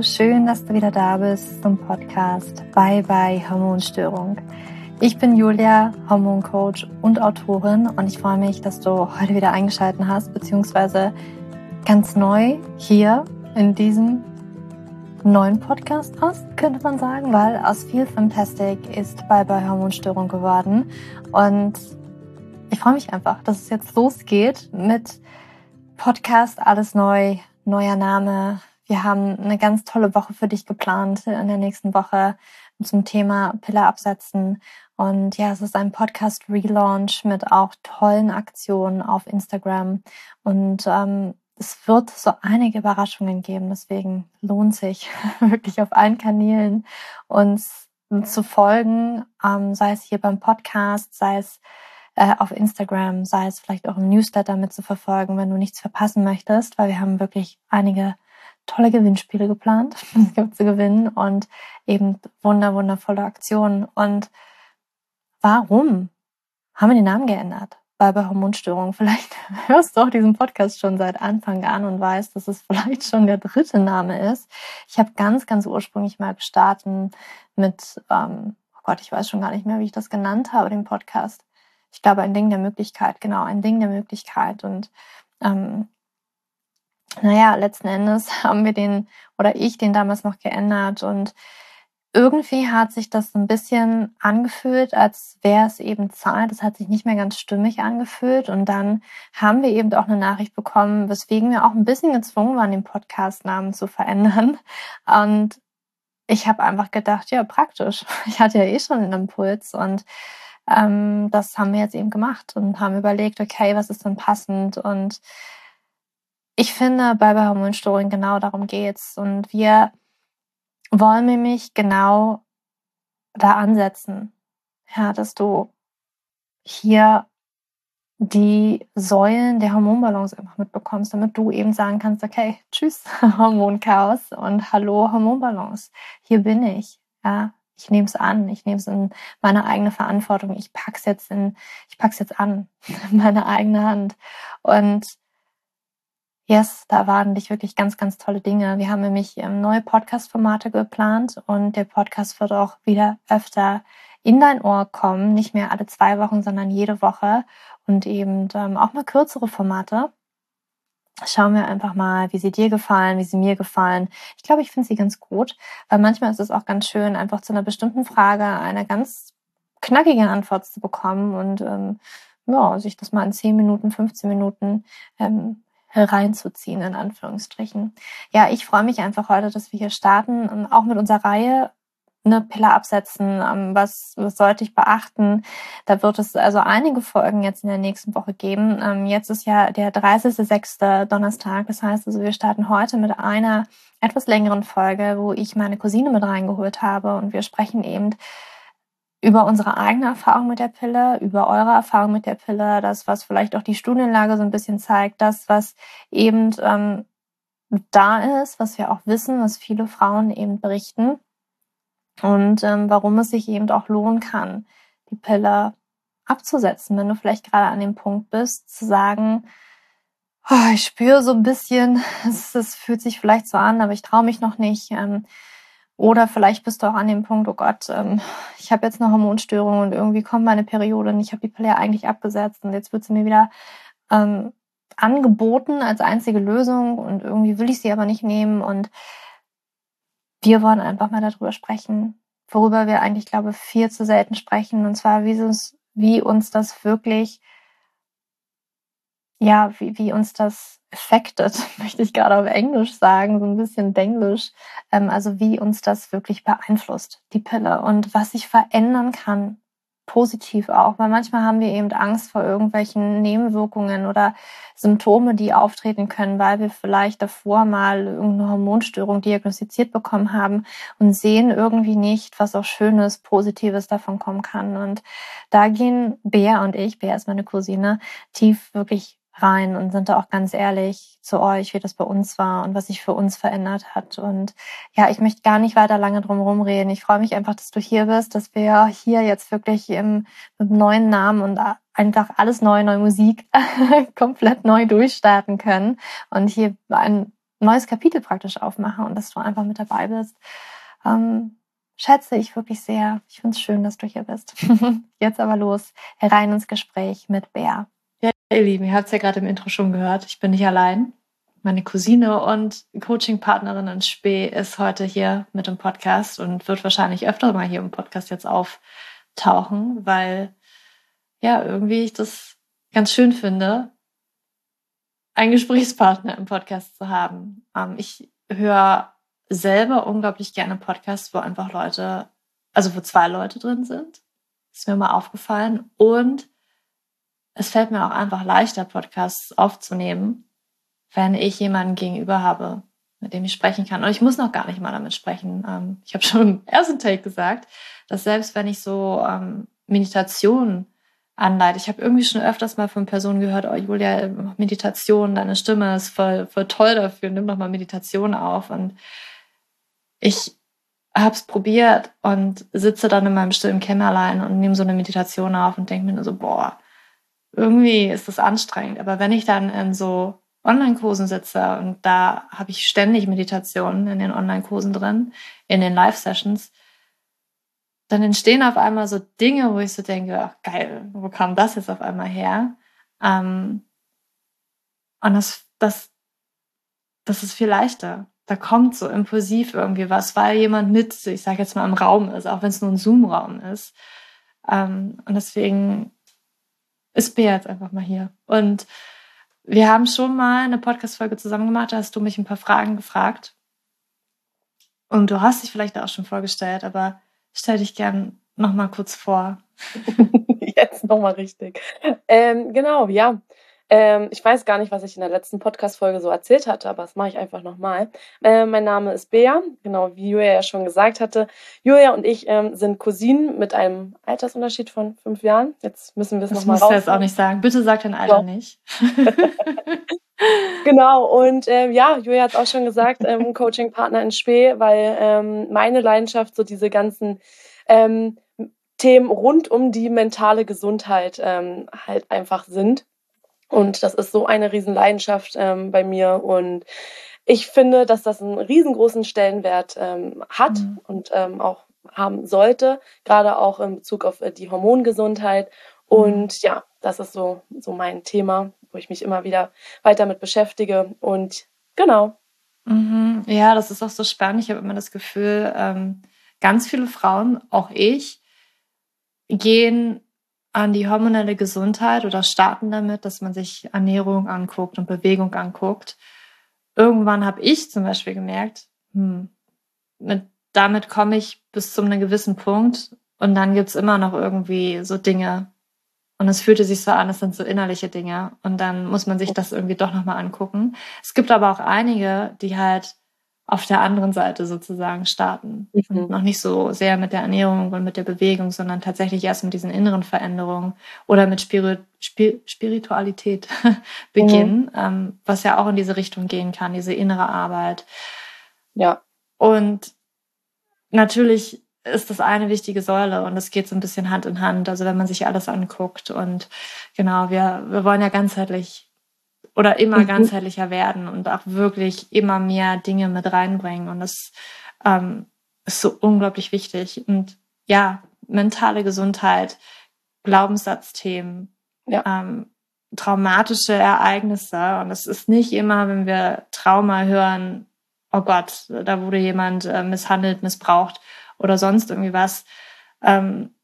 Hallo, schön, dass du wieder da bist zum Podcast Bye Bye Hormonstörung. Ich bin Julia, Hormoncoach und Autorin und ich freue mich, dass du heute wieder eingeschaltet hast, beziehungsweise ganz neu hier in diesem neuen Podcast hast, könnte man sagen, weil aus viel Fantastic ist Bye Bye Hormonstörung geworden und ich freue mich einfach, dass es jetzt losgeht mit Podcast Alles Neu, neuer Name, wir haben eine ganz tolle Woche für dich geplant in der nächsten Woche zum Thema Pille absetzen. Und ja, es ist ein Podcast Relaunch mit auch tollen Aktionen auf Instagram. Und ähm, es wird so einige Überraschungen geben. Deswegen lohnt sich wirklich auf allen Kanälen uns zu folgen, ähm, sei es hier beim Podcast, sei es äh, auf Instagram, sei es vielleicht auch im Newsletter mit zu verfolgen, wenn du nichts verpassen möchtest, weil wir haben wirklich einige tolle Gewinnspiele geplant. Es gibt zu gewinnen und eben wunder, wundervolle Aktionen. Und warum haben wir den Namen geändert? Weil bei Hormonstörungen, vielleicht hörst du auch diesen Podcast schon seit Anfang an und weißt, dass es vielleicht schon der dritte Name ist. Ich habe ganz, ganz ursprünglich mal gestartet mit, ähm, oh Gott, ich weiß schon gar nicht mehr, wie ich das genannt habe, den Podcast. Ich glaube, ein Ding der Möglichkeit, genau, ein Ding der Möglichkeit. Und ähm, naja, letzten Endes haben wir den oder ich den damals noch geändert und irgendwie hat sich das ein bisschen angefühlt, als wäre es eben Zahl. Das hat sich nicht mehr ganz stimmig angefühlt. Und dann haben wir eben auch eine Nachricht bekommen, weswegen wir auch ein bisschen gezwungen waren, den Podcastnamen zu verändern. Und ich habe einfach gedacht, ja, praktisch. Ich hatte ja eh schon einen Impuls und ähm, das haben wir jetzt eben gemacht und haben überlegt, okay, was ist denn passend und ich finde, bei Hormonstörungen genau darum geht's. Und wir wollen nämlich genau da ansetzen. Ja, dass du hier die Säulen der Hormonbalance einfach mitbekommst, damit du eben sagen kannst, okay, tschüss Hormonchaos und hallo Hormonbalance. Hier bin ich. Ja, ich nehme es an, ich nehme es in meine eigene Verantwortung. Ich pack's jetzt in, ich pack's jetzt an, in meine eigene Hand. Und Yes, da waren dich wirklich ganz, ganz tolle Dinge. Wir haben nämlich ähm, neue Podcast-Formate geplant und der Podcast wird auch wieder öfter in dein Ohr kommen. Nicht mehr alle zwei Wochen, sondern jede Woche und eben ähm, auch mal kürzere Formate. Schauen wir einfach mal, wie sie dir gefallen, wie sie mir gefallen. Ich glaube, ich finde sie ganz gut, weil manchmal ist es auch ganz schön, einfach zu einer bestimmten Frage eine ganz knackige Antwort zu bekommen und ähm, ja, sich das mal in 10 Minuten, 15 Minuten ähm, hereinzuziehen, in Anführungsstrichen. Ja, ich freue mich einfach heute, dass wir hier starten, auch mit unserer Reihe eine Pille absetzen, ähm, was, was sollte ich beachten. Da wird es also einige Folgen jetzt in der nächsten Woche geben. Ähm, jetzt ist ja der 30.06. Donnerstag, das heißt also, wir starten heute mit einer etwas längeren Folge, wo ich meine Cousine mit reingeholt habe und wir sprechen eben über unsere eigene Erfahrung mit der Pille, über eure Erfahrung mit der Pille, das, was vielleicht auch die Studienlage so ein bisschen zeigt, das, was eben ähm, da ist, was wir auch wissen, was viele Frauen eben berichten und ähm, warum es sich eben auch lohnen kann, die Pille abzusetzen, wenn du vielleicht gerade an dem Punkt bist, zu sagen, oh, ich spüre so ein bisschen, es, fühlt sich vielleicht so an, aber ich traue mich noch nicht. Ähm, oder vielleicht bist du auch an dem Punkt, oh Gott, ähm, ich habe jetzt eine Hormonstörung und irgendwie kommt meine Periode und ich habe die Pille eigentlich abgesetzt und jetzt wird sie mir wieder ähm, angeboten als einzige Lösung und irgendwie will ich sie aber nicht nehmen und wir wollen einfach mal darüber sprechen, worüber wir eigentlich, glaube viel zu selten sprechen und zwar wie, es, wie uns das wirklich ja, wie, wie uns das affected, möchte ich gerade auf Englisch sagen, so ein bisschen Denglisch, ähm, also wie uns das wirklich beeinflusst, die Pille und was sich verändern kann, positiv auch, weil manchmal haben wir eben Angst vor irgendwelchen Nebenwirkungen oder Symptome, die auftreten können, weil wir vielleicht davor mal irgendeine Hormonstörung diagnostiziert bekommen haben und sehen irgendwie nicht, was auch Schönes, Positives davon kommen kann. Und da gehen Bea und ich, Bea ist meine Cousine, tief wirklich rein und sind da auch ganz ehrlich zu euch, wie das bei uns war und was sich für uns verändert hat. Und ja, ich möchte gar nicht weiter lange drum herum reden. Ich freue mich einfach, dass du hier bist, dass wir hier jetzt wirklich im, mit neuen Namen und einfach alles neu, neue Musik komplett neu durchstarten können und hier ein neues Kapitel praktisch aufmache und dass du einfach mit dabei bist. Ähm, schätze ich wirklich sehr. Ich finde es schön, dass du hier bist. Jetzt aber los, herein ins Gespräch mit Bär. Ihr Lieben, ihr habt es ja gerade im Intro schon gehört. Ich bin nicht allein. Meine Cousine und Coaching-Partnerin in Spee ist heute hier mit dem Podcast und wird wahrscheinlich öfter mal hier im Podcast jetzt auftauchen, weil ja, irgendwie ich das ganz schön finde, einen Gesprächspartner im Podcast zu haben. Ähm, ich höre selber unglaublich gerne Podcasts, wo einfach Leute, also wo zwei Leute drin sind. Ist mir mal aufgefallen. Und es fällt mir auch einfach leichter, Podcasts aufzunehmen, wenn ich jemanden gegenüber habe, mit dem ich sprechen kann. Und ich muss noch gar nicht mal damit sprechen. Ähm, ich habe schon im ersten Take gesagt, dass selbst wenn ich so ähm, Meditation anleite. Ich habe irgendwie schon öfters mal von Personen gehört, oh Julia, Meditation, deine Stimme ist voll, voll toll dafür, nimm doch mal Meditation auf. Und ich habe es probiert und sitze dann in meinem stillen Kämmerlein und nehme so eine Meditation auf und denke mir nur so, boah, irgendwie ist das anstrengend. Aber wenn ich dann in so Online-Kursen sitze und da habe ich ständig Meditationen in den Online-Kursen drin, in den Live-Sessions, dann entstehen auf einmal so Dinge, wo ich so denke, ach geil, wo kam das jetzt auf einmal her? Ähm, und das, das, das ist viel leichter. Da kommt so impulsiv irgendwie was, weil jemand mit, ich sage jetzt mal, im Raum ist, auch wenn es nur ein Zoom-Raum ist. Ähm, und deswegen ist Bea jetzt einfach mal hier. Und wir haben schon mal eine Podcast-Folge zusammen gemacht, da hast du mich ein paar Fragen gefragt. Und du hast dich vielleicht auch schon vorgestellt, aber Stell dich gern noch mal kurz vor. Jetzt noch mal richtig. Ähm, genau, ja. Ähm, ich weiß gar nicht, was ich in der letzten Podcast-Folge so erzählt hatte, aber das mache ich einfach nochmal. Äh, mein Name ist Bea, genau wie Julia ja schon gesagt hatte. Julia und ich ähm, sind Cousinen mit einem Altersunterschied von fünf Jahren. Jetzt müssen wir es nochmal raus. Das musst du jetzt auch nicht sagen. Bitte sag dein Alter ja. nicht. genau, und ähm, ja, Julia hat auch schon gesagt, ähm, Coaching-Partner in Spee, weil ähm, meine Leidenschaft so diese ganzen ähm, Themen rund um die mentale Gesundheit ähm, halt einfach sind. Und das ist so eine Riesenleidenschaft ähm, bei mir. Und ich finde, dass das einen riesengroßen Stellenwert ähm, hat mhm. und ähm, auch haben sollte, gerade auch in Bezug auf äh, die Hormongesundheit. Mhm. Und ja, das ist so, so mein Thema, wo ich mich immer wieder weiter mit beschäftige. Und genau. Mhm. Ja, das ist auch so spannend. Ich habe immer das Gefühl, ähm, ganz viele Frauen, auch ich, gehen an die hormonelle Gesundheit oder starten damit, dass man sich Ernährung anguckt und Bewegung anguckt. Irgendwann habe ich zum Beispiel gemerkt, hm, mit, damit komme ich bis zu einem gewissen Punkt und dann gibt's immer noch irgendwie so Dinge. Und es fühlte sich so an, es sind so innerliche Dinge. Und dann muss man sich das irgendwie doch nochmal angucken. Es gibt aber auch einige, die halt auf der anderen Seite sozusagen starten. Mhm. Und noch nicht so sehr mit der Ernährung und mit der Bewegung, sondern tatsächlich erst mit diesen inneren Veränderungen oder mit Spirit Spir Spiritualität beginnen, mhm. ähm, was ja auch in diese Richtung gehen kann, diese innere Arbeit. Ja. Und natürlich ist das eine wichtige Säule und es geht so ein bisschen Hand in Hand. Also wenn man sich alles anguckt und genau, wir, wir wollen ja ganzheitlich oder immer mhm. ganzheitlicher werden und auch wirklich immer mehr Dinge mit reinbringen. Und das ähm, ist so unglaublich wichtig. Und ja, mentale Gesundheit, Glaubenssatzthemen, ja. ähm, traumatische Ereignisse. Und es ist nicht immer, wenn wir Trauma hören, oh Gott, da wurde jemand äh, misshandelt, missbraucht oder sonst irgendwie was. Ähm,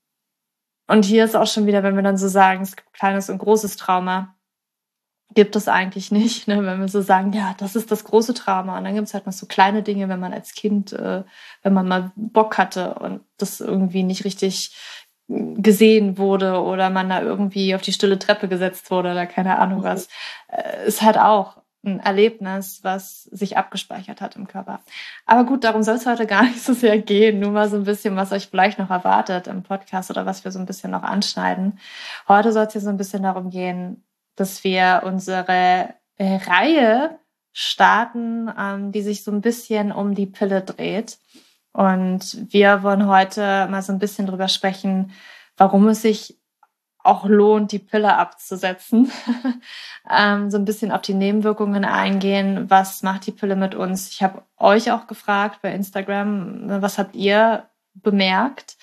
und hier ist auch schon wieder, wenn wir dann so sagen, es gibt kleines und großes Trauma, gibt es eigentlich nicht, ne? wenn wir so sagen, ja, das ist das große Trauma. Und dann gibt es halt noch so kleine Dinge, wenn man als Kind, äh, wenn man mal Bock hatte und das irgendwie nicht richtig gesehen wurde oder man da irgendwie auf die stille Treppe gesetzt wurde oder keine Ahnung was, äh, ist halt auch ein Erlebnis, was sich abgespeichert hat im Körper. Aber gut, darum soll es heute gar nicht so sehr gehen. Nur mal so ein bisschen, was euch vielleicht noch erwartet im Podcast oder was wir so ein bisschen noch anschneiden. Heute soll es hier so ein bisschen darum gehen, dass wir unsere äh, Reihe starten, ähm, die sich so ein bisschen um die Pille dreht. Und wir wollen heute mal so ein bisschen drüber sprechen, warum es sich auch lohnt, die Pille abzusetzen. ähm, so ein bisschen auf die Nebenwirkungen eingehen. Was macht die Pille mit uns? Ich habe euch auch gefragt bei Instagram, was habt ihr bemerkt?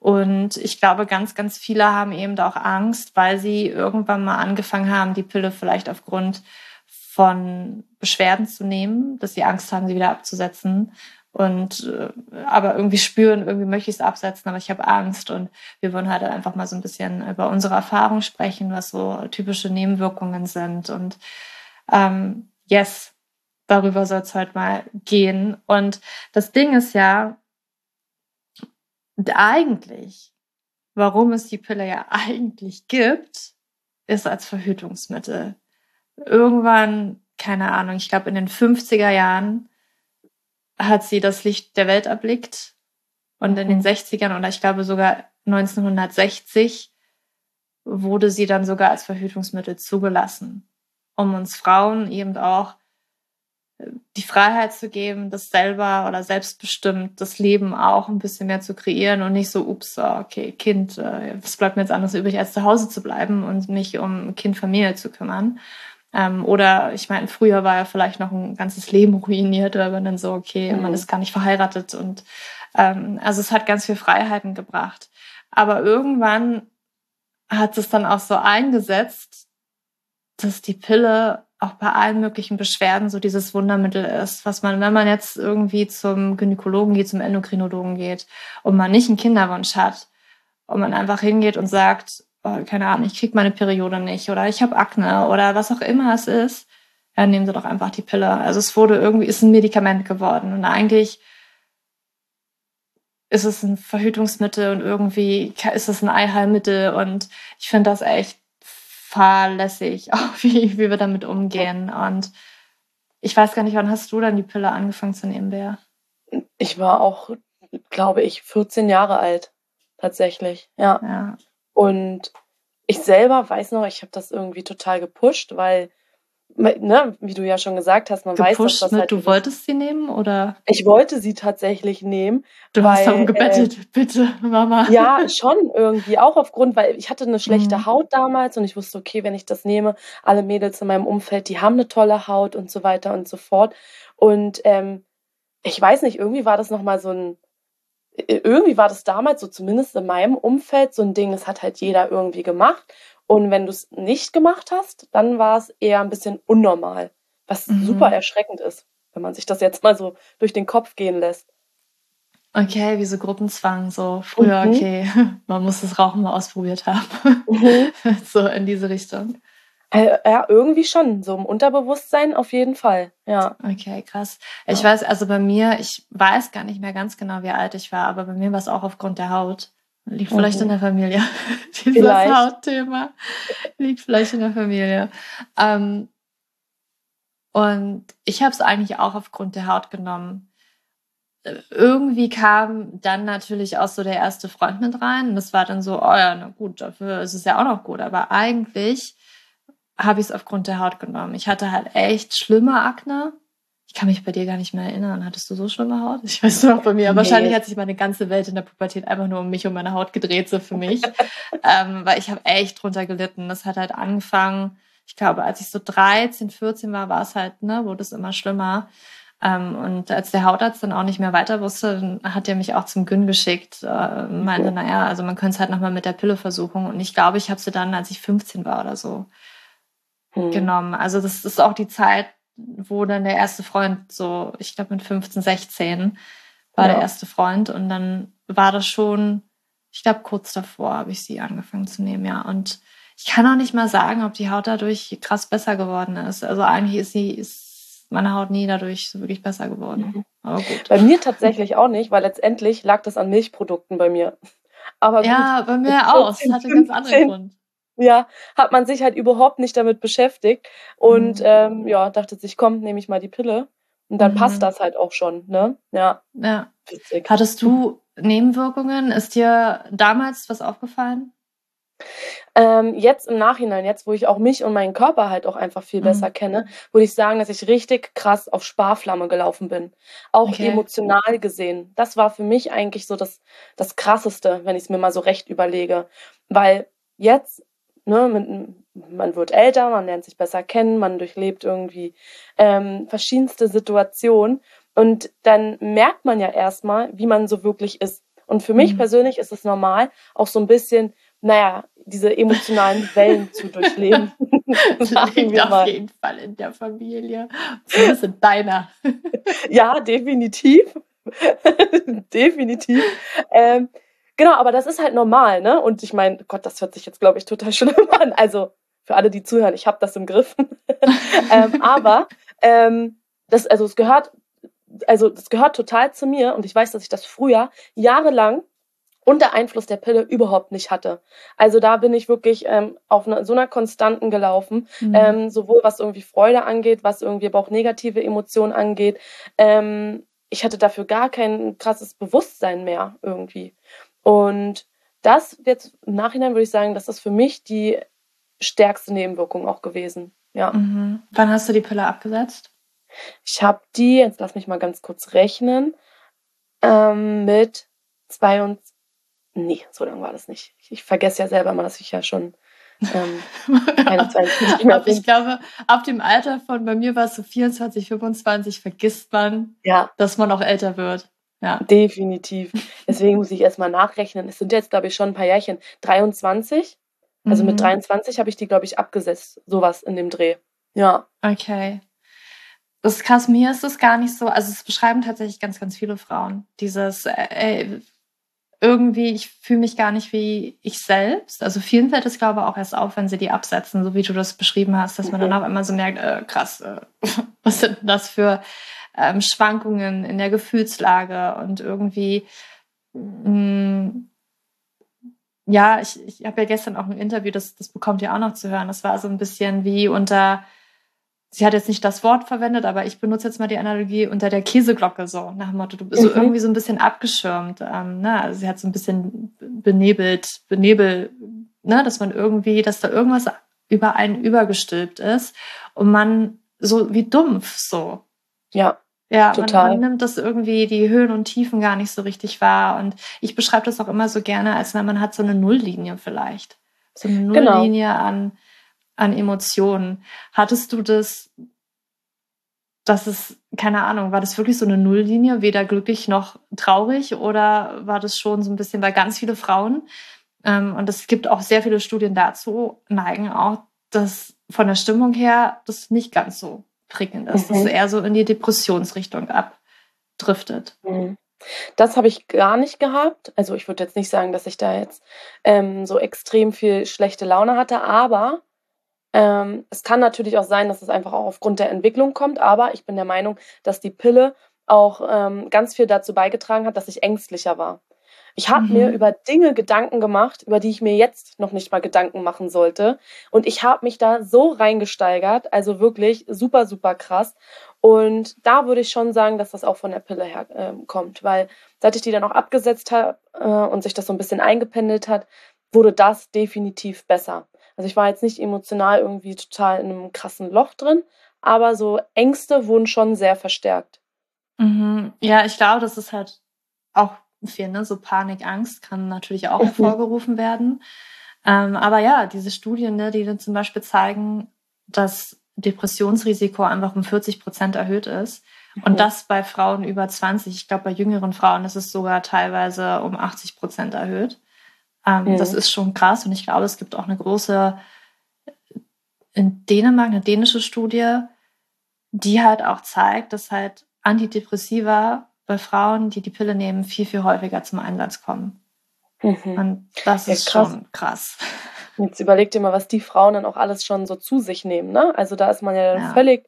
Und ich glaube, ganz, ganz viele haben eben auch Angst, weil sie irgendwann mal angefangen haben, die Pille vielleicht aufgrund von Beschwerden zu nehmen, dass sie Angst haben, sie wieder abzusetzen. Und äh, aber irgendwie spüren, irgendwie möchte ich es absetzen, aber ich habe Angst. Und wir wollen halt einfach mal so ein bisschen über unsere Erfahrung sprechen, was so typische Nebenwirkungen sind. Und ähm, yes, darüber soll es heute mal gehen. Und das Ding ist ja eigentlich, warum es die Pille ja eigentlich gibt, ist als Verhütungsmittel. Irgendwann, keine Ahnung, ich glaube in den 50er Jahren hat sie das Licht der Welt erblickt. Und in den 60ern oder ich glaube sogar 1960 wurde sie dann sogar als Verhütungsmittel zugelassen, um uns Frauen eben auch die Freiheit zu geben, das selber oder selbstbestimmt das Leben auch ein bisschen mehr zu kreieren und nicht so, ups, okay, Kind, äh, was bleibt mir jetzt anderes übrig, als zu Hause zu bleiben und mich um Kind, Familie zu kümmern. Ähm, oder ich meine, früher war ja vielleicht noch ein ganzes Leben ruiniert, weil man dann so, okay, mhm. man ist gar nicht verheiratet und ähm, also es hat ganz viel Freiheiten gebracht. Aber irgendwann hat es dann auch so eingesetzt, dass die Pille auch bei allen möglichen Beschwerden so dieses Wundermittel ist, was man, wenn man jetzt irgendwie zum Gynäkologen geht, zum Endokrinologen geht und man nicht einen Kinderwunsch hat und man einfach hingeht und sagt, oh, keine Ahnung, ich kriege meine Periode nicht oder ich habe Akne oder was auch immer es ist, ja, nehmen Sie doch einfach die Pille. Also es wurde irgendwie, ist ein Medikament geworden und eigentlich ist es ein Verhütungsmittel und irgendwie ist es ein Eiheilmittel und ich finde das echt fahrlässig, auch wie, wie wir damit umgehen und ich weiß gar nicht, wann hast du dann die Pille angefangen zu nehmen, Bär? Ich war auch, glaube ich, 14 Jahre alt, tatsächlich, ja. ja. Und ich selber weiß noch, ich habe das irgendwie total gepusht, weil, ne, wie du ja schon gesagt hast, man gepusht weiß, dass das halt. Du wolltest sie nehmen oder? Ich wollte sie tatsächlich nehmen. Du weil, hast darum gebettet, äh, bitte, Mama. Ja, schon irgendwie. Auch aufgrund, weil ich hatte eine schlechte mhm. Haut damals und ich wusste, okay, wenn ich das nehme, alle Mädels in meinem Umfeld, die haben eine tolle Haut und so weiter und so fort. Und ähm, ich weiß nicht, irgendwie war das nochmal so ein irgendwie war das damals so zumindest in meinem Umfeld so ein Ding, das hat halt jeder irgendwie gemacht. Und wenn du es nicht gemacht hast, dann war es eher ein bisschen unnormal, was mhm. super erschreckend ist, wenn man sich das jetzt mal so durch den Kopf gehen lässt. Okay, wie so Gruppenzwang, so früher, mhm. okay, man muss das Rauchen mal ausprobiert haben. Mhm. so in diese Richtung. Äh, ja, irgendwie schon. So im Unterbewusstsein auf jeden Fall. Ja. Okay, krass. Ich ja. weiß, also bei mir, ich weiß gar nicht mehr ganz genau, wie alt ich war, aber bei mir war es auch aufgrund der Haut. Liegt vielleicht mhm. in der Familie. Dieses vielleicht. Hautthema liegt vielleicht in der Familie. Ähm, und ich habe es eigentlich auch aufgrund der Haut genommen. Irgendwie kam dann natürlich auch so der erste Freund mit rein. Und das war dann so, oh ja, na gut, dafür ist es ja auch noch gut. Aber eigentlich habe ich es aufgrund der Haut genommen. Ich hatte halt echt schlimme Akne. Ich kann mich bei dir gar nicht mehr erinnern. Hattest du so schlimme Haut? Ich weiß noch bei mir. Nee. Wahrscheinlich hat sich meine ganze Welt in der Pubertät einfach nur um mich und meine Haut gedreht, so für mich. ähm, weil ich habe echt drunter gelitten. Das hat halt angefangen, ich glaube, als ich so 13, 14 war, war es halt, ne, wurde es immer schlimmer. Ähm, und als der Hautarzt dann auch nicht mehr weiter wusste, hat er mich auch zum Gyn geschickt. Äh, meinte, naja, also man könnte es halt nochmal mit der Pille versuchen. Und ich glaube, ich habe sie dann, als ich 15 war oder so, mhm. genommen. Also das ist auch die Zeit, wo dann der erste Freund so, ich glaube mit 15, 16 war ja. der erste Freund und dann war das schon, ich glaube kurz davor habe ich sie angefangen zu nehmen, ja. Und ich kann auch nicht mal sagen, ob die Haut dadurch krass besser geworden ist. Also eigentlich ist sie, ist meine Haut nie dadurch so wirklich besser geworden. Mhm. Aber gut. Bei mir tatsächlich auch nicht, weil letztendlich lag das an Milchprodukten bei mir. Aber gut, ja, bei mir auch. Das hatte einen ganz anderen Grund ja, hat man sich halt überhaupt nicht damit beschäftigt und mhm. ähm, ja, dachte sich, komm, nehme ich mal die Pille und dann mhm. passt das halt auch schon, ne? Ja. Ja. Witzig. Hattest du Nebenwirkungen? Ist dir damals was aufgefallen? Ähm, jetzt im Nachhinein, jetzt wo ich auch mich und meinen Körper halt auch einfach viel mhm. besser kenne, würde ich sagen, dass ich richtig krass auf Sparflamme gelaufen bin. Auch okay. emotional gesehen. Das war für mich eigentlich so das, das Krasseste, wenn ich es mir mal so recht überlege. Weil jetzt ne, mit, man wird älter, man lernt sich besser kennen, man durchlebt irgendwie ähm, verschiedenste Situationen und dann merkt man ja erstmal, wie man so wirklich ist. Und für mich mhm. persönlich ist es normal, auch so ein bisschen, naja, diese emotionalen Wellen zu durchleben. das liegt auf jeden Fall in der Familie. Zumindest in deiner. ja, definitiv. definitiv. Ähm, genau, aber das ist halt normal, ne? Und ich meine, Gott, das hört sich jetzt, glaube ich, total schlimm an. Also für alle, die zuhören, ich habe das im Griff. ähm, aber ähm, das, also es gehört, also das gehört total zu mir und ich weiß, dass ich das früher jahrelang unter Einfluss der Pille überhaupt nicht hatte. Also da bin ich wirklich ähm, auf eine, so einer Konstanten gelaufen, mhm. ähm, sowohl was irgendwie Freude angeht, was irgendwie aber auch negative Emotionen angeht. Ähm, ich hatte dafür gar kein krasses Bewusstsein mehr irgendwie. Und das jetzt im Nachhinein würde ich sagen, das ist für mich die stärkste Nebenwirkung auch gewesen. Ja. Mhm. Wann hast du die Pille abgesetzt? Ich habe die, jetzt lass mich mal ganz kurz rechnen, ähm, mit 22, nee, so lange war das nicht. Ich, ich vergesse ja selber mal, dass ich ja schon ähm, 21 mehr bin. Ich glaube, ab dem Alter von, bei mir war es so 24, 25, vergisst man, ja. dass man auch älter wird. Ja. Definitiv. Deswegen muss ich erstmal nachrechnen. Es sind jetzt, glaube ich, schon ein paar Jährchen. 23. Also mhm. mit 23 habe ich die, glaube ich, abgesetzt. Sowas in dem Dreh. Ja. Okay. Das ist krass. Mir ist es gar nicht so. Also, es beschreiben tatsächlich ganz, ganz viele Frauen. Dieses, äh, äh irgendwie, ich fühle mich gar nicht wie ich selbst. Also vielen fällt es, glaube ich, auch erst auf, wenn sie die absetzen, so wie du das beschrieben hast, dass man dann auch immer so merkt, äh, krass, äh, was sind das für ähm, Schwankungen in der Gefühlslage und irgendwie, mh, mm, ja, ich, ich habe ja gestern auch ein Interview, das, das bekommt ihr auch noch zu hören. Das war so ein bisschen wie unter sie hat jetzt nicht das Wort verwendet, aber ich benutze jetzt mal die Analogie unter der Käseglocke so, nach dem Motto, du bist mhm. so irgendwie so ein bisschen abgeschirmt. Ähm, ne? Also sie hat so ein bisschen benebelt, benebelt, ne? dass man irgendwie, dass da irgendwas über einen übergestülpt ist und man so wie dumpf so. Ja. Ja, Total. Man, man nimmt das irgendwie die Höhen und Tiefen gar nicht so richtig wahr. Und ich beschreibe das auch immer so gerne, als wenn man hat so eine Nulllinie vielleicht. So eine genau. Nulllinie genau. an an Emotionen. Hattest du das, dass es, keine Ahnung, war das wirklich so eine Nulllinie, weder glücklich noch traurig oder war das schon so ein bisschen bei ganz viele Frauen? Ähm, und es gibt auch sehr viele Studien dazu, neigen auch, dass von der Stimmung her das nicht ganz so prickelnd ist, mhm. dass es eher so in die Depressionsrichtung abdriftet. Mhm. Das habe ich gar nicht gehabt. Also ich würde jetzt nicht sagen, dass ich da jetzt ähm, so extrem viel schlechte Laune hatte, aber ähm, es kann natürlich auch sein, dass es einfach auch aufgrund der Entwicklung kommt, aber ich bin der Meinung, dass die Pille auch ähm, ganz viel dazu beigetragen hat, dass ich ängstlicher war. Ich habe mhm. mir über Dinge Gedanken gemacht, über die ich mir jetzt noch nicht mal Gedanken machen sollte. Und ich habe mich da so reingesteigert, also wirklich super, super krass. Und da würde ich schon sagen, dass das auch von der Pille her äh, kommt, weil seit ich die dann auch abgesetzt habe äh, und sich das so ein bisschen eingependelt hat, wurde das definitiv besser. Also ich war jetzt nicht emotional irgendwie total in einem krassen Loch drin, aber so Ängste wurden schon sehr verstärkt. Mhm. Ja, ich glaube, das ist halt auch viel, ne? So Panik, Angst kann natürlich auch mhm. hervorgerufen werden. Ähm, aber ja, diese Studien, ne, die dann zum Beispiel zeigen, dass Depressionsrisiko einfach um 40 Prozent erhöht ist. Und mhm. das bei Frauen über 20. Ich glaube, bei jüngeren Frauen ist es sogar teilweise um 80 Prozent erhöht. Ähm, mhm. Das ist schon krass und ich glaube, es gibt auch eine große, in Dänemark, eine dänische Studie, die halt auch zeigt, dass halt Antidepressiva bei Frauen, die die Pille nehmen, viel, viel häufiger zum Einsatz kommen. Mhm. Und das ja, ist krass. schon krass. Jetzt überleg dir mal, was die Frauen dann auch alles schon so zu sich nehmen. Ne? Also da ist man ja, ja. völlig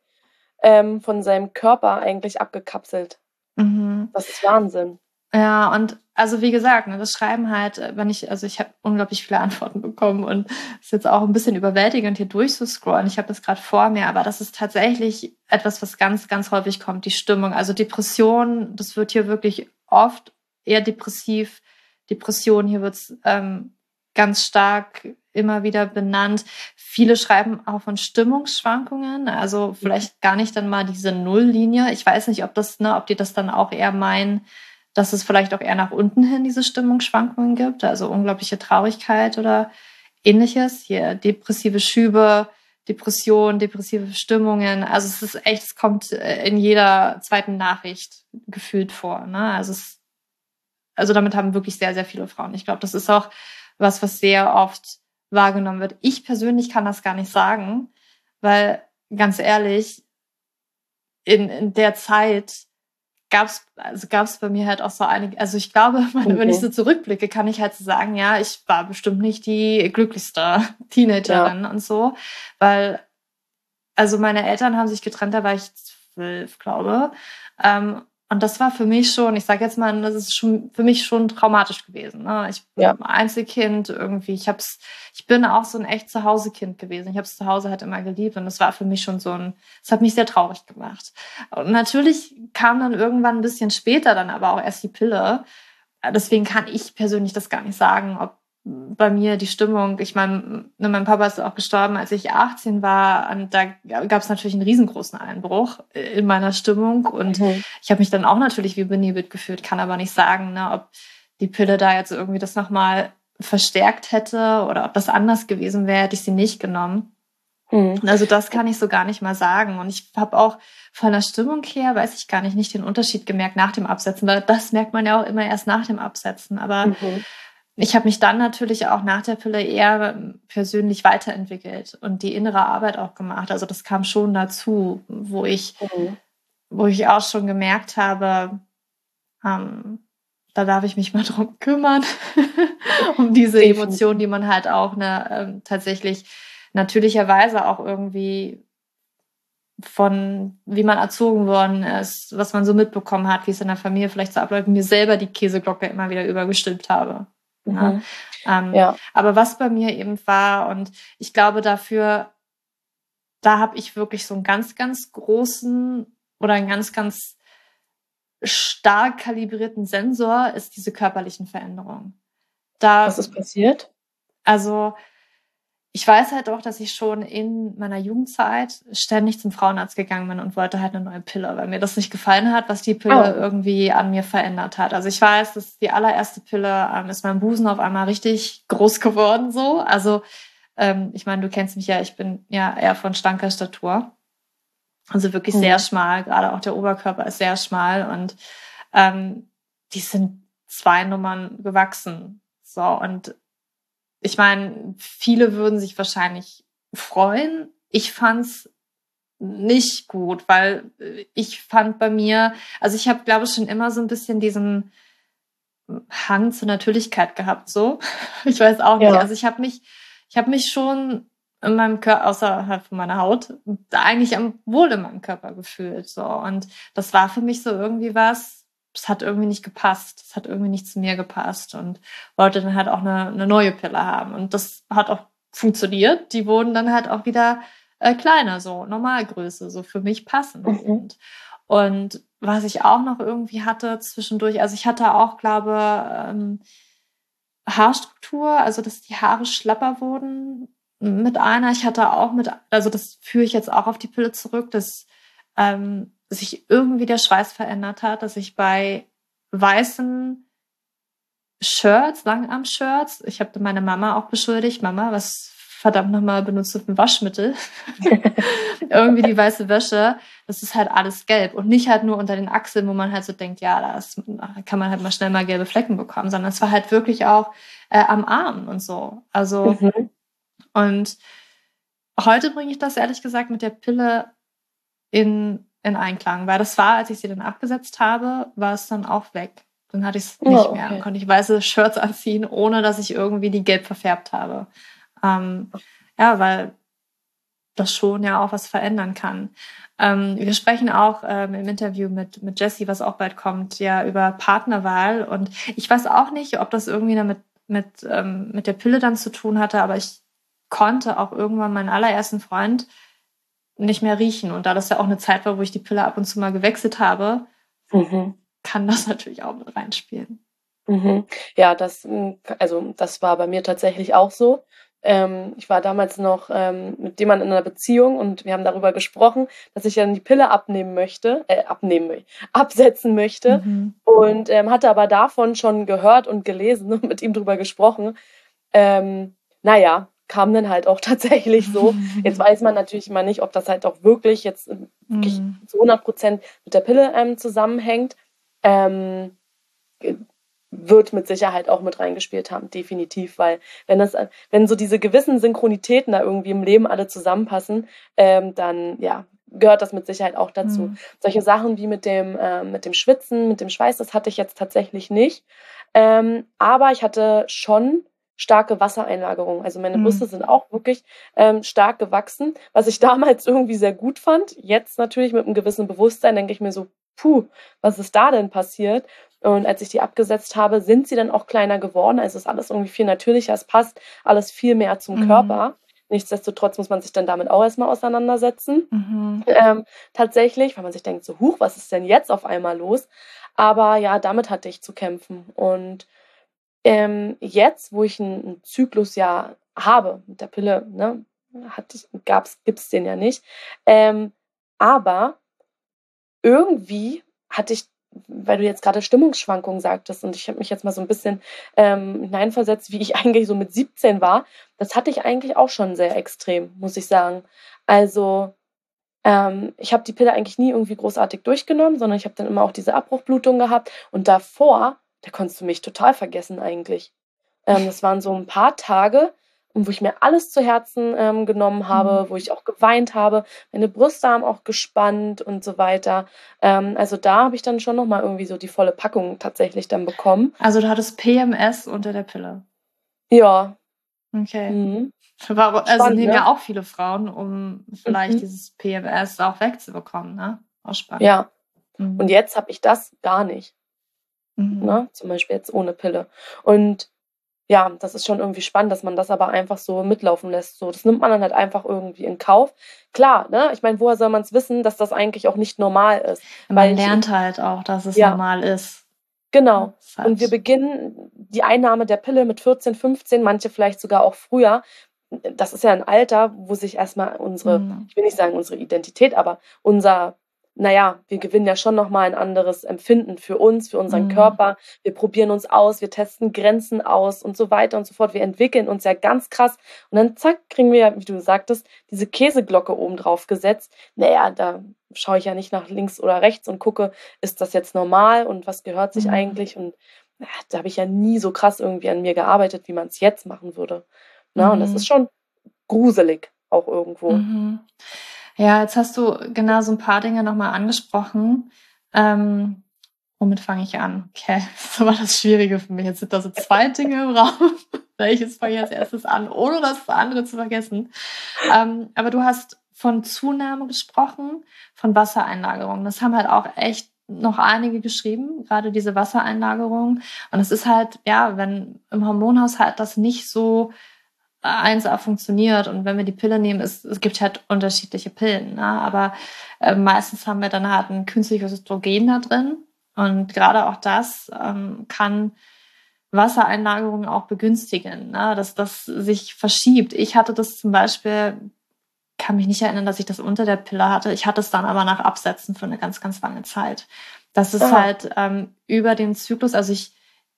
ähm, von seinem Körper eigentlich abgekapselt. Mhm. Das ist Wahnsinn. Ja, und also wie gesagt, ne, das Schreiben halt, äh, wenn ich, also ich habe unglaublich viele Antworten bekommen und es ist jetzt auch ein bisschen überwältigend, hier durchzuscrollen. Ich habe das gerade vor mir, aber das ist tatsächlich etwas, was ganz, ganz häufig kommt, die Stimmung. Also Depression, das wird hier wirklich oft eher depressiv. Depression, hier wird's ähm, ganz stark immer wieder benannt. Viele schreiben auch von Stimmungsschwankungen, also vielleicht gar nicht dann mal diese Nulllinie. Ich weiß nicht, ob das, ne, ob die das dann auch eher meinen, dass es vielleicht auch eher nach unten hin diese Stimmungsschwankungen gibt, also unglaubliche Traurigkeit oder ähnliches. Hier depressive Schübe, Depression, depressive Stimmungen. Also es ist echt, es kommt äh, in jeder zweiten Nachricht gefühlt vor. Ne? Also es, also damit haben wirklich sehr, sehr viele Frauen. Ich glaube, das ist auch was, was sehr oft wahrgenommen wird. Ich persönlich kann das gar nicht sagen, weil ganz ehrlich, in, in der Zeit gab's also gab's bei mir halt auch so einige, also ich glaube, okay. wenn ich so zurückblicke, kann ich halt so sagen, ja, ich war bestimmt nicht die glücklichste Teenagerin ja. und so, weil also meine Eltern haben sich getrennt, da war ich zwölf, glaube. Ähm, und das war für mich schon, ich sage jetzt mal, das ist schon für mich schon traumatisch gewesen. Ne? Ich bin ja. Einzelkind irgendwie. Ich hab's, ich bin auch so ein echt Zuhause-Kind gewesen. Ich habe es zu Hause halt immer geliebt und das war für mich schon so ein, das hat mich sehr traurig gemacht. Und natürlich kam dann irgendwann ein bisschen später dann aber auch erst die Pille. Deswegen kann ich persönlich das gar nicht sagen, ob bei mir die Stimmung, ich meine, ne, mein Papa ist auch gestorben, als ich 18 war, und da gab es natürlich einen riesengroßen Einbruch in meiner Stimmung und mhm. ich habe mich dann auch natürlich wie benebelt gefühlt, kann aber nicht sagen, ne, ob die Pille da jetzt irgendwie das nochmal verstärkt hätte oder ob das anders gewesen wäre, hätte ich sie nicht genommen. Mhm. Also das kann ich so gar nicht mal sagen. Und ich habe auch von der Stimmung her, weiß ich gar nicht, nicht den Unterschied gemerkt nach dem Absetzen, weil das merkt man ja auch immer erst nach dem Absetzen. Aber mhm ich habe mich dann natürlich auch nach der Pille eher persönlich weiterentwickelt und die innere Arbeit auch gemacht. Also das kam schon dazu, wo ich, mhm. wo ich auch schon gemerkt habe, ähm, da darf ich mich mal drum kümmern, um diese Emotionen, die man halt auch ne, ähm, tatsächlich natürlicherweise auch irgendwie von wie man erzogen worden ist, was man so mitbekommen hat, wie es in der Familie vielleicht so abläuft, mir selber die Käseglocke immer wieder übergestimmt habe. Mhm. Ähm, ja. Aber was bei mir eben war, und ich glaube dafür, da habe ich wirklich so einen ganz, ganz großen oder einen ganz, ganz stark kalibrierten Sensor, ist diese körperlichen Veränderungen. Da, was ist passiert? Also ich weiß halt auch, dass ich schon in meiner Jugendzeit ständig zum Frauenarzt gegangen bin und wollte halt eine neue Pille, weil mir das nicht gefallen hat, was die Pille oh. irgendwie an mir verändert hat. Also ich weiß, dass die allererste Pille ähm, ist mein Busen auf einmal richtig groß geworden so. Also ähm, ich meine, du kennst mich ja, ich bin ja eher von schlanker Statur. Also wirklich mhm. sehr schmal, gerade auch der Oberkörper ist sehr schmal und ähm, die sind zwei Nummern gewachsen. So, und ich meine, viele würden sich wahrscheinlich freuen. Ich fand's nicht gut, weil ich fand bei mir, also ich habe, glaube ich, schon immer so ein bisschen diesen Hang zur Natürlichkeit gehabt. So, ich weiß auch nicht. Ja. Also ich habe mich, ich habe mich schon in meinem Körper, außerhalb von meiner Haut, eigentlich am wohl in meinem Körper gefühlt. So und das war für mich so irgendwie was es hat irgendwie nicht gepasst. Es hat irgendwie nicht zu mir gepasst und wollte dann halt auch eine, eine neue Pille haben. Und das hat auch funktioniert. Die wurden dann halt auch wieder äh, kleiner, so Normalgröße, so für mich passend. Mhm. Und, was ich auch noch irgendwie hatte zwischendurch, also ich hatte auch, glaube ähm, Haarstruktur, also dass die Haare schlapper wurden mit einer. Ich hatte auch mit, also das führe ich jetzt auch auf die Pille zurück, dass ähm, sich irgendwie der Schweiß verändert hat, dass ich bei weißen Shirts, Langarm-Shirts, ich habe meine Mama auch beschuldigt, Mama, was verdammt nochmal benutzt du ein Waschmittel? irgendwie die weiße Wäsche, das ist halt alles gelb und nicht halt nur unter den Achseln, wo man halt so denkt, ja, da kann man halt mal schnell mal gelbe Flecken bekommen, sondern es war halt wirklich auch äh, am Arm und so. Also mhm. und heute bringe ich das ehrlich gesagt mit der Pille in in Einklang, weil das war, als ich sie dann abgesetzt habe, war es dann auch weg. Dann hatte ich es nicht oh, okay. mehr. Dann konnte ich weiße Shirts anziehen, ohne dass ich irgendwie die gelb verfärbt habe. Ähm, ja, weil das schon ja auch was verändern kann. Ähm, wir sprechen auch ähm, im Interview mit, mit Jessie, was auch bald kommt, ja über Partnerwahl. Und ich weiß auch nicht, ob das irgendwie damit mit, ähm, mit der Pille dann zu tun hatte, aber ich konnte auch irgendwann meinen allerersten Freund nicht mehr riechen. Und da das ja auch eine Zeit war, wo ich die Pille ab und zu mal gewechselt habe, mhm. kann das natürlich auch mit reinspielen. Mhm. Ja, das, mm, also das war bei mir tatsächlich auch so. Ähm, ich war damals noch ähm, mit jemandem in einer Beziehung und wir haben darüber gesprochen, dass ich dann die Pille abnehmen möchte, äh, abnehmen, absetzen möchte mhm. und ähm, hatte aber davon schon gehört und gelesen und mit ihm darüber gesprochen. Ähm, naja, kam dann halt auch tatsächlich so. Jetzt weiß man natürlich immer nicht, ob das halt auch wirklich jetzt wirklich mhm. zu 100 Prozent mit der Pille ähm, zusammenhängt. Ähm, wird mit Sicherheit auch mit reingespielt haben, definitiv, weil wenn das, wenn so diese gewissen Synchronitäten da irgendwie im Leben alle zusammenpassen, ähm, dann ja gehört das mit Sicherheit auch dazu. Mhm. Solche Sachen wie mit dem äh, mit dem Schwitzen, mit dem Schweiß, das hatte ich jetzt tatsächlich nicht, ähm, aber ich hatte schon starke Wassereinlagerungen. Also meine mhm. Brüste sind auch wirklich ähm, stark gewachsen, was ich damals irgendwie sehr gut fand. Jetzt natürlich mit einem gewissen Bewusstsein denke ich mir so, puh, was ist da denn passiert? Und als ich die abgesetzt habe, sind sie dann auch kleiner geworden. Also ist alles irgendwie viel natürlicher. Es passt alles viel mehr zum mhm. Körper. Nichtsdestotrotz muss man sich dann damit auch erstmal auseinandersetzen. Mhm. Ähm, tatsächlich, weil man sich denkt, so, huch, was ist denn jetzt auf einmal los? Aber ja, damit hatte ich zu kämpfen. Und ähm, jetzt, wo ich einen, einen Zyklus ja habe, mit der Pille, ne, gibt es den ja nicht. Ähm, aber irgendwie hatte ich weil du jetzt gerade Stimmungsschwankungen sagtest und ich habe mich jetzt mal so ein bisschen ähm, hineinversetzt, wie ich eigentlich so mit 17 war. Das hatte ich eigentlich auch schon sehr extrem, muss ich sagen. Also ähm, ich habe die Pille eigentlich nie irgendwie großartig durchgenommen, sondern ich habe dann immer auch diese Abbruchblutung gehabt und davor, da konntest du mich total vergessen eigentlich. Ähm, das waren so ein paar Tage, und wo ich mir alles zu Herzen ähm, genommen habe, mhm. wo ich auch geweint habe, meine Brüste haben auch gespannt und so weiter. Ähm, also da habe ich dann schon nochmal irgendwie so die volle Packung tatsächlich dann bekommen. Also du hattest PMS unter der Pille? Ja. Okay. Mhm. Warum, also Spannend, nehmen ne? ja auch viele Frauen, um vielleicht mhm. dieses PMS auch wegzubekommen, ne? Auch spannend. Ja. Mhm. Und jetzt habe ich das gar nicht. Mhm. Ne? Zum Beispiel jetzt ohne Pille. Und ja, das ist schon irgendwie spannend, dass man das aber einfach so mitlaufen lässt. So, das nimmt man dann halt einfach irgendwie in Kauf. Klar, ne? Ich meine, woher soll man es wissen, dass das eigentlich auch nicht normal ist? Man lernt ich, halt auch, dass es ja, normal ist. Genau. Halt und wir beginnen die Einnahme der Pille mit 14, 15, manche vielleicht sogar auch früher. Das ist ja ein Alter, wo sich erstmal unsere, mhm. ich will nicht sagen unsere Identität, aber unser naja, wir gewinnen ja schon nochmal ein anderes Empfinden für uns, für unseren mhm. Körper. Wir probieren uns aus, wir testen Grenzen aus und so weiter und so fort. Wir entwickeln uns ja ganz krass. Und dann zack, kriegen wir, wie du sagtest, diese Käseglocke oben drauf gesetzt. Naja, da schaue ich ja nicht nach links oder rechts und gucke, ist das jetzt normal und was gehört sich mhm. eigentlich? Und ja, da habe ich ja nie so krass irgendwie an mir gearbeitet, wie man es jetzt machen würde. Na, mhm. Und das mhm. ist schon gruselig auch irgendwo. Ja, jetzt hast du genau so ein paar Dinge nochmal angesprochen. Ähm, womit fange ich an? Okay, das war das Schwierige für mich. Jetzt sind da so zwei Dinge im Raum. Welches fange ich als erstes an, ohne das andere zu vergessen? Ähm, aber du hast von Zunahme gesprochen, von Wassereinlagerung. Das haben halt auch echt noch einige geschrieben, gerade diese Wassereinlagerung. Und es ist halt, ja, wenn im Hormonhaushalt das nicht so 1A funktioniert und wenn wir die Pille nehmen, es, es gibt halt unterschiedliche Pillen, ne? aber äh, meistens haben wir dann halt ein künstliches Östrogen da drin und gerade auch das ähm, kann Wassereinlagerungen auch begünstigen, ne? dass das sich verschiebt. Ich hatte das zum Beispiel, kann mich nicht erinnern, dass ich das unter der Pille hatte. Ich hatte es dann aber nach Absetzen für eine ganz, ganz lange Zeit. Das ist oh. halt ähm, über den Zyklus, also ich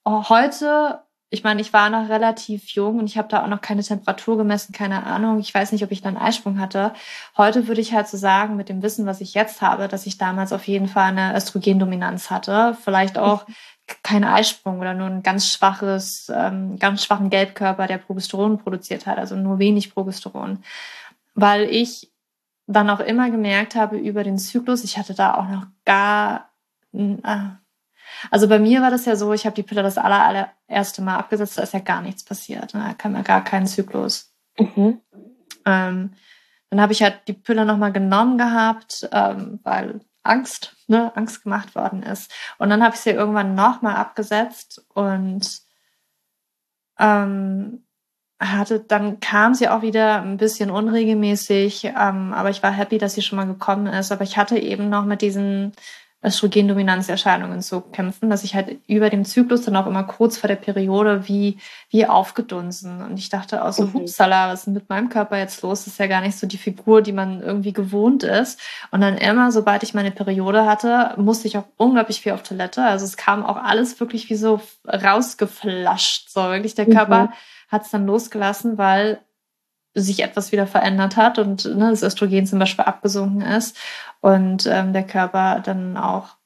oh, heute ich meine, ich war noch relativ jung und ich habe da auch noch keine Temperatur gemessen, keine Ahnung. Ich weiß nicht, ob ich dann Eisprung hatte. Heute würde ich halt so sagen, mit dem Wissen, was ich jetzt habe, dass ich damals auf jeden Fall eine Östrogendominanz hatte. Vielleicht auch kein Eisprung oder nur ein ganz schwaches, ähm, ganz schwachen Gelbkörper, der Progesteron produziert hat, also nur wenig Progesteron. Weil ich dann auch immer gemerkt habe über den Zyklus, ich hatte da auch noch gar, äh, also bei mir war das ja so, ich habe die Pille das aller, allererste Mal abgesetzt, da ist ja gar nichts passiert. Ne? Da kam ja gar keinen Zyklus. Mhm. Ähm, dann habe ich halt die Pille nochmal genommen gehabt, ähm, weil Angst, ne, Angst gemacht worden ist. Und dann habe ich sie irgendwann nochmal abgesetzt und ähm, hatte, dann kam sie auch wieder ein bisschen unregelmäßig, ähm, aber ich war happy, dass sie schon mal gekommen ist. Aber ich hatte eben noch mit diesen Östrogendominanzerscheinungen zu kämpfen, dass ich halt über dem Zyklus dann auch immer kurz vor der Periode wie, wie aufgedunsen. Und ich dachte auch so, mhm. hupsala, was ist denn mit meinem Körper jetzt los? Das ist ja gar nicht so die Figur, die man irgendwie gewohnt ist. Und dann immer, sobald ich meine Periode hatte, musste ich auch unglaublich viel auf Toilette. Also es kam auch alles wirklich wie so rausgeflasht. So wirklich der Körper mhm. hat es dann losgelassen, weil sich etwas wieder verändert hat und ne, das Östrogen zum Beispiel abgesunken ist und ähm, der Körper dann auch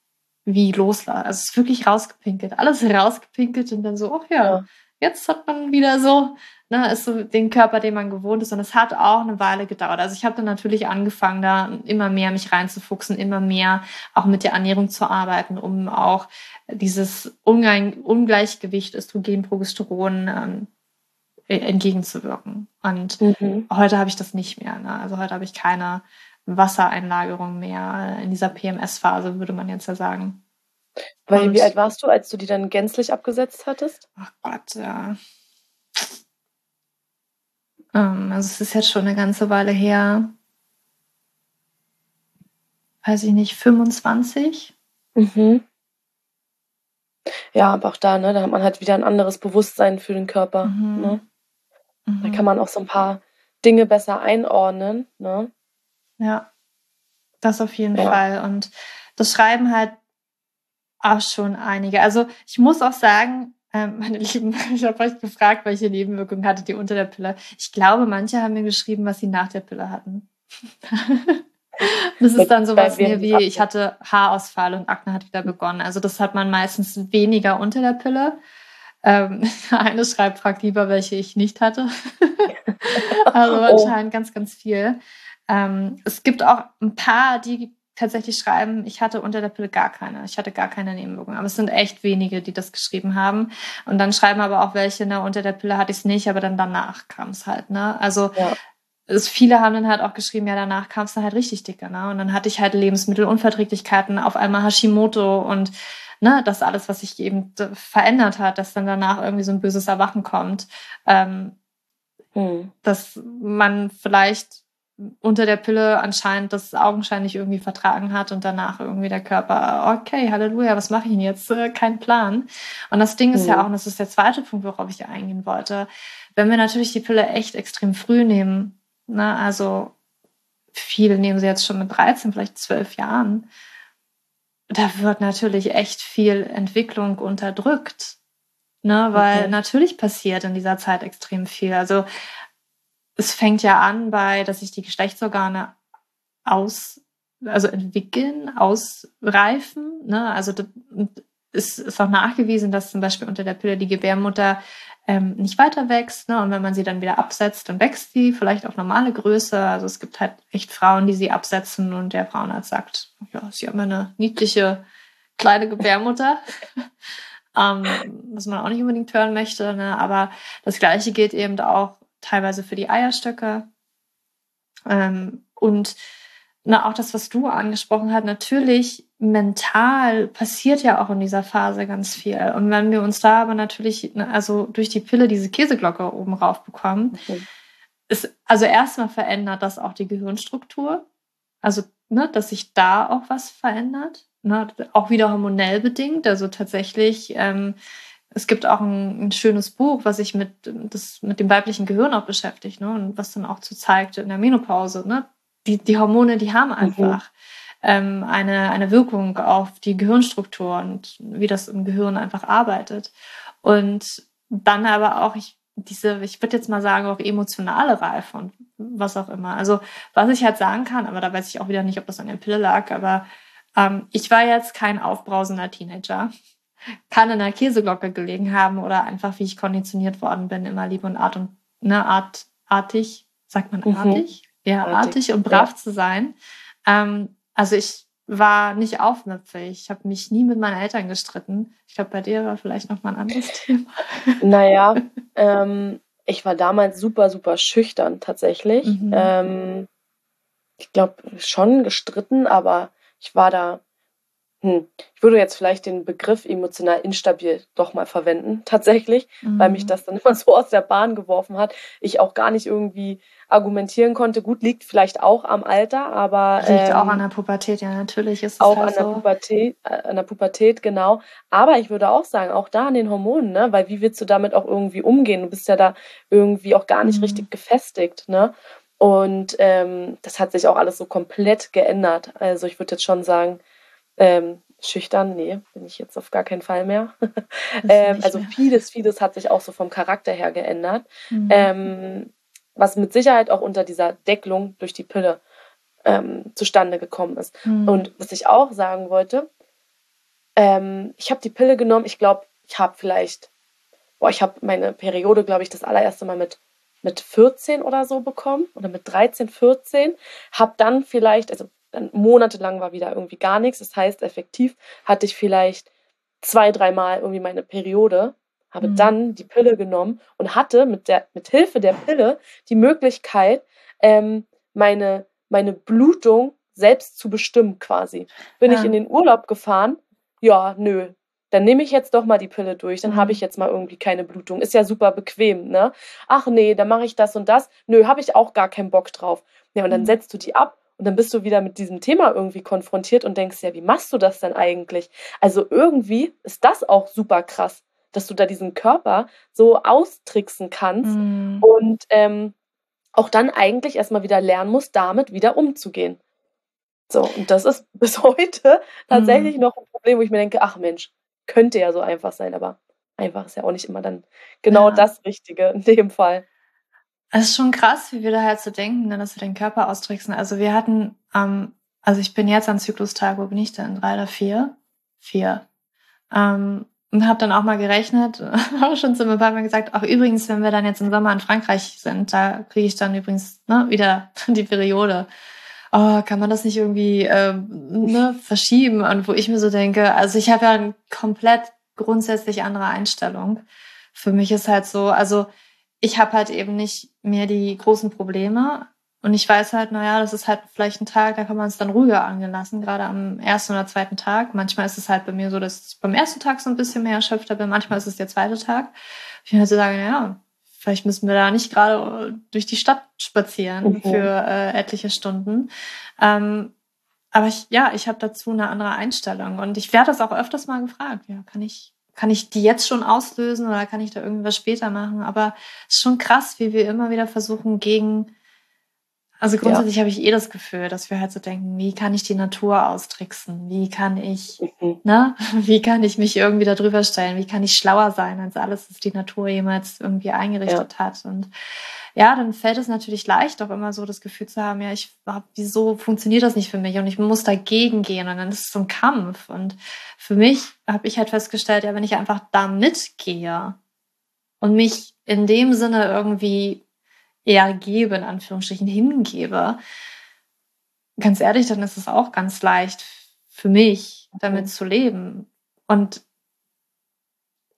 wie loslässt. Also es ist wirklich rausgepinkelt, alles rausgepinkelt und dann so, ach ja, ja, jetzt hat man wieder so, ne, ist so den Körper, den man gewohnt ist und es hat auch eine Weile gedauert. Also ich habe dann natürlich angefangen, da immer mehr mich reinzufuchsen, immer mehr auch mit der Ernährung zu arbeiten, um auch dieses Ungleichgewicht Östrogen, Progesteron ähm, äh, entgegenzuwirken. Und mhm. heute habe ich das nicht mehr. Ne? Also heute habe ich keine Wassereinlagerung mehr in dieser PMS-Phase, würde man jetzt ja sagen. Weil, Und, wie alt warst du, als du die dann gänzlich abgesetzt hattest? Ach Gott, ja. Ähm, also es ist jetzt schon eine ganze Weile her. Weiß ich nicht, 25? Mhm. Ja, aber auch da, ne, da hat man halt wieder ein anderes Bewusstsein für den Körper. Mhm. Ne? Mhm. Da kann man auch so ein paar Dinge besser einordnen. Ne? Ja, das auf jeden ja. Fall. Und das schreiben halt auch schon einige. Also ich muss auch sagen, ähm, meine Lieben, ich habe euch gefragt, welche Nebenwirkungen hatte die unter der Pille. Ich glaube, manche haben mir geschrieben, was sie nach der Pille hatten. das ist dann sowas mir wie, ich hatte Haarausfall und Akne hat wieder begonnen. Also das hat man meistens weniger unter der Pille. Ähm, eine schreibt, fragt lieber, welche ich nicht hatte. also oh. anscheinend ganz, ganz viel. Ähm, es gibt auch ein paar, die tatsächlich schreiben, ich hatte unter der Pille gar keine. Ich hatte gar keine Nebenwirkungen. Aber es sind echt wenige, die das geschrieben haben. Und dann schreiben aber auch welche, ne, unter der Pille hatte ich es nicht, aber dann danach kam es halt, ne? Also ja. es, viele haben dann halt auch geschrieben, ja, danach kam es dann halt richtig dicker, ne? Und dann hatte ich halt Lebensmittelunverträglichkeiten, auf einmal Hashimoto und ne, das alles, was sich eben verändert hat, dass dann danach irgendwie so ein böses Erwachen kommt, ähm, hm. dass man vielleicht unter der Pille anscheinend das augenscheinlich irgendwie vertragen hat und danach irgendwie der Körper, okay, Halleluja, was mache ich denn jetzt? Äh, kein Plan. Und das Ding ist mhm. ja auch, und das ist der zweite Punkt, worauf ich eingehen wollte, wenn wir natürlich die Pille echt extrem früh nehmen, ne, also viele nehmen sie jetzt schon mit 13, vielleicht 12 Jahren, da wird natürlich echt viel Entwicklung unterdrückt. Ne, weil okay. natürlich passiert in dieser Zeit extrem viel. Also es fängt ja an bei, dass sich die Geschlechtsorgane aus, also entwickeln, ausreifen. Ne? Also es ist auch nachgewiesen, dass zum Beispiel unter der Pille die Gebärmutter ähm, nicht weiter wächst. Ne? Und wenn man sie dann wieder absetzt, dann wächst sie vielleicht auf normale Größe. Also es gibt halt echt Frauen, die sie absetzen und der Frauenarzt sagt, ja, sie haben eine niedliche kleine Gebärmutter. ähm, was man auch nicht unbedingt hören möchte. Ne? Aber das Gleiche gilt eben auch teilweise für die Eierstöcke. Ähm, und na, auch das, was du angesprochen hast, natürlich mental passiert ja auch in dieser Phase ganz viel. Und wenn wir uns da aber natürlich, also durch die Pille diese Käseglocke oben rauf bekommen, okay. ist, also erstmal verändert das auch die Gehirnstruktur. Also, ne, dass sich da auch was verändert. Ne, auch wieder hormonell bedingt. Also tatsächlich ähm, es gibt auch ein, ein, schönes Buch, was sich mit, das, mit dem weiblichen Gehirn auch beschäftigt, ne? Und was dann auch zu zeigt in der Menopause, ne? Die, die Hormone, die haben mhm. einfach mhm. ähm, eine, eine Wirkung auf die Gehirnstruktur und wie das im Gehirn einfach arbeitet. Und dann aber auch, ich, diese, ich würde jetzt mal sagen, auch emotionale Reife und was auch immer. Also, was ich halt sagen kann, aber da weiß ich auch wieder nicht, ob das an der Pille lag, aber ähm, ich war jetzt kein aufbrausender Teenager kann in der Käseglocke gelegen haben oder einfach, wie ich konditioniert worden bin, immer lieb und art und ne, art, artig, sagt man mhm. artig? Mhm. Ja, artig, artig und brav ja. zu sein. Ähm, also ich war nicht aufmüpfig. Ich habe mich nie mit meinen Eltern gestritten. Ich glaube, bei dir war vielleicht noch mal ein anderes Thema. Naja, ähm, ich war damals super, super schüchtern tatsächlich. Mhm. Ähm, ich glaube, schon gestritten, aber ich war da hm. Ich würde jetzt vielleicht den Begriff emotional instabil doch mal verwenden, tatsächlich, mhm. weil mich mhm. das dann immer so aus der Bahn geworfen hat. Ich auch gar nicht irgendwie argumentieren konnte. Gut, liegt vielleicht auch am Alter, aber. Liegt ähm, auch an der Pubertät, ja, natürlich ist es Auch halt an, so. der Pubertät, äh, an der Pubertät, genau. Aber ich würde auch sagen, auch da an den Hormonen, ne? Weil wie willst du damit auch irgendwie umgehen? Du bist ja da irgendwie auch gar nicht mhm. richtig gefestigt, ne? Und ähm, das hat sich auch alles so komplett geändert. Also ich würde jetzt schon sagen, ähm, schüchtern, nee, bin ich jetzt auf gar keinen Fall mehr. ähm, also mehr. vieles, vieles hat sich auch so vom Charakter her geändert. Mhm. Ähm, was mit Sicherheit auch unter dieser Deckelung durch die Pille ähm, zustande gekommen ist. Mhm. Und was ich auch sagen wollte, ähm, ich habe die Pille genommen, ich glaube, ich habe vielleicht, boah, ich habe meine Periode, glaube ich, das allererste Mal mit mit 14 oder so bekommen oder mit 13, 14, habe dann vielleicht, also dann monatelang war wieder irgendwie gar nichts. Das heißt, effektiv hatte ich vielleicht zwei, dreimal irgendwie meine Periode, habe mhm. dann die Pille genommen und hatte mit, der, mit Hilfe der Pille die Möglichkeit, ähm, meine, meine Blutung selbst zu bestimmen quasi. Bin ja. ich in den Urlaub gefahren? Ja, nö, dann nehme ich jetzt doch mal die Pille durch, dann mhm. habe ich jetzt mal irgendwie keine Blutung. Ist ja super bequem, ne? Ach nee, dann mache ich das und das. Nö, habe ich auch gar keinen Bock drauf. Ja, und dann mhm. setzt du die ab und dann bist du wieder mit diesem Thema irgendwie konfrontiert und denkst, ja, wie machst du das denn eigentlich? Also irgendwie ist das auch super krass, dass du da diesen Körper so austricksen kannst mhm. und ähm, auch dann eigentlich erstmal wieder lernen musst, damit wieder umzugehen. So, und das ist bis heute tatsächlich mhm. noch ein Problem, wo ich mir denke, ach Mensch, könnte ja so einfach sein, aber einfach ist ja auch nicht immer dann genau ja. das Richtige in dem Fall. Es ist schon krass, wie wir da halt so denken, ne, dass wir den Körper austricksen. Also wir hatten, ähm, also ich bin jetzt an Zyklustag, wo bin ich denn? Drei oder vier? Vier. Ähm, und habe dann auch mal gerechnet, auch schon zu ein paar Mal gesagt, auch übrigens, wenn wir dann jetzt im Sommer in Frankreich sind, da kriege ich dann übrigens ne, wieder die Periode oh, kann man das nicht irgendwie ähm, ne, verschieben? Und wo ich mir so denke, also ich habe ja eine komplett grundsätzlich andere Einstellung. Für mich ist halt so, also ich habe halt eben nicht mehr die großen Probleme. Und ich weiß halt, naja, das ist halt vielleicht ein Tag, da kann man es dann ruhiger angelassen, gerade am ersten oder zweiten Tag. Manchmal ist es halt bei mir so, dass ich beim ersten Tag so ein bisschen mehr erschöpft bin, manchmal ist es der zweite Tag. Ich würde halt so sagen, naja, Vielleicht müssen wir da nicht gerade durch die Stadt spazieren mhm. für äh, etliche Stunden. Ähm, aber ich, ja, ich habe dazu eine andere Einstellung und ich werde das auch öfters mal gefragt. Ja, kann ich, kann ich die jetzt schon auslösen oder kann ich da irgendwas später machen? Aber es ist schon krass, wie wir immer wieder versuchen, gegen also grundsätzlich ja. habe ich eh das Gefühl, dass wir halt so denken, wie kann ich die Natur austricksen? Wie kann ich, mhm. ne? Wie kann ich mich irgendwie darüber stellen? Wie kann ich schlauer sein als alles, was die Natur jemals irgendwie eingerichtet ja. hat? Und ja, dann fällt es natürlich leicht, auch immer so das Gefühl zu haben, ja, ich hab, wieso funktioniert das nicht für mich? Und ich muss dagegen gehen und dann ist es so ein Kampf. Und für mich habe ich halt festgestellt, ja, wenn ich einfach da mitgehe und mich in dem Sinne irgendwie ergebe, in Anführungsstrichen hingebe, ganz ehrlich, dann ist es auch ganz leicht für mich, damit mhm. zu leben. Und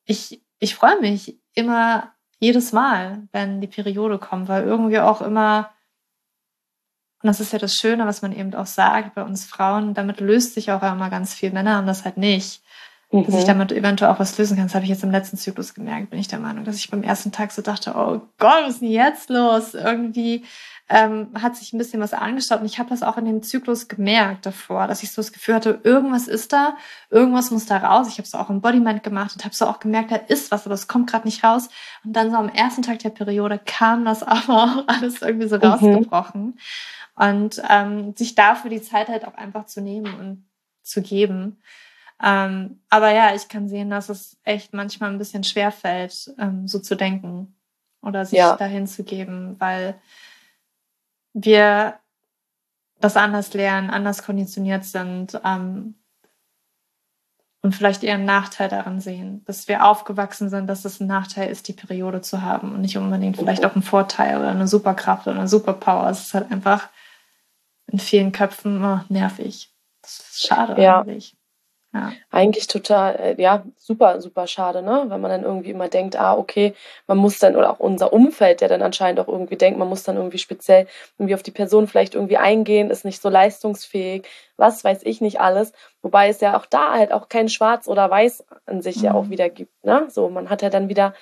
ich, ich freue mich immer jedes Mal, wenn die Periode kommt, weil irgendwie auch immer, und das ist ja das Schöne, was man eben auch sagt bei uns Frauen, damit löst sich auch immer ganz viel. Männer haben das halt nicht mhm. dass ich mhm. damit eventuell auch was lösen kann. Das habe ich jetzt im letzten Zyklus gemerkt, bin ich der Meinung, dass ich beim ersten Tag so dachte, oh Gott, was ist denn jetzt los? Irgendwie ähm, hat sich ein bisschen was angestaut und ich habe das auch in dem Zyklus gemerkt davor, dass ich so das Gefühl hatte, irgendwas ist da, irgendwas muss da raus. Ich habe es auch im Bodymind gemacht und habe so auch gemerkt, da ist was, aber es kommt gerade nicht raus. Und dann so am ersten Tag der Periode kam das aber auch alles irgendwie so mhm. rausgebrochen. Und ähm, sich dafür die Zeit halt auch einfach zu nehmen und zu geben. Ähm, aber ja, ich kann sehen, dass es echt manchmal ein bisschen schwer fällt, ähm, so zu denken oder sich ja. dahin zu geben, weil wir das anders lernen, anders konditioniert sind ähm, und vielleicht eher einen Nachteil daran sehen, dass wir aufgewachsen sind, dass es ein Nachteil ist, die Periode zu haben und nicht unbedingt vielleicht auch ein Vorteil oder eine Superkraft oder eine Superpower. Es ist halt einfach in vielen Köpfen oh, nervig. Das ist schade ja. eigentlich. Ja. Eigentlich total, äh, ja, super, super schade, ne? Wenn man dann irgendwie immer denkt, ah, okay, man muss dann, oder auch unser Umfeld, der dann anscheinend auch irgendwie denkt, man muss dann irgendwie speziell irgendwie auf die Person vielleicht irgendwie eingehen, ist nicht so leistungsfähig, was weiß ich nicht alles. Wobei es ja auch da halt auch kein Schwarz oder Weiß an sich mhm. ja auch mhm. wieder gibt, ne? So, man hat ja dann wieder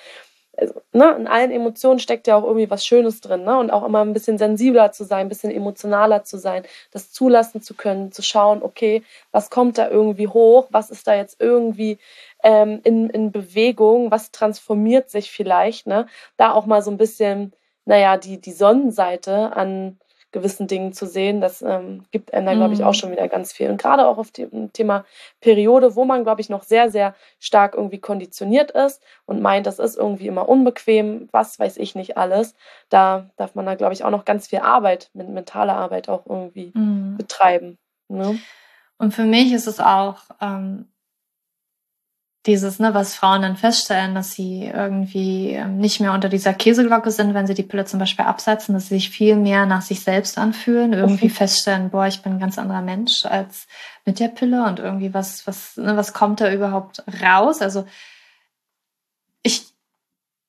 also, ne, in allen Emotionen steckt ja auch irgendwie was Schönes drin, ne? Und auch immer ein bisschen sensibler zu sein, ein bisschen emotionaler zu sein, das zulassen zu können, zu schauen, okay, was kommt da irgendwie hoch, was ist da jetzt irgendwie ähm, in, in Bewegung, was transformiert sich vielleicht, ne? Da auch mal so ein bisschen, naja, die, die Sonnenseite an gewissen Dingen zu sehen. Das ähm, gibt einem da, glaube ich, auch mhm. schon wieder ganz viel. Und gerade auch auf dem Thema Periode, wo man, glaube ich, noch sehr, sehr stark irgendwie konditioniert ist und meint, das ist irgendwie immer unbequem, was weiß ich nicht alles. Da darf man da, glaube ich, auch noch ganz viel Arbeit, mentale Arbeit auch irgendwie mhm. betreiben. Ne? Und für mich ist es auch ähm, dieses, ne, was Frauen dann feststellen, dass sie irgendwie ähm, nicht mehr unter dieser Käseglocke sind, wenn sie die Pille zum Beispiel absetzen, dass sie sich viel mehr nach sich selbst anfühlen, irgendwie feststellen, boah, ich bin ein ganz anderer Mensch als mit der Pille und irgendwie was, was, ne, was kommt da überhaupt raus? Also ich,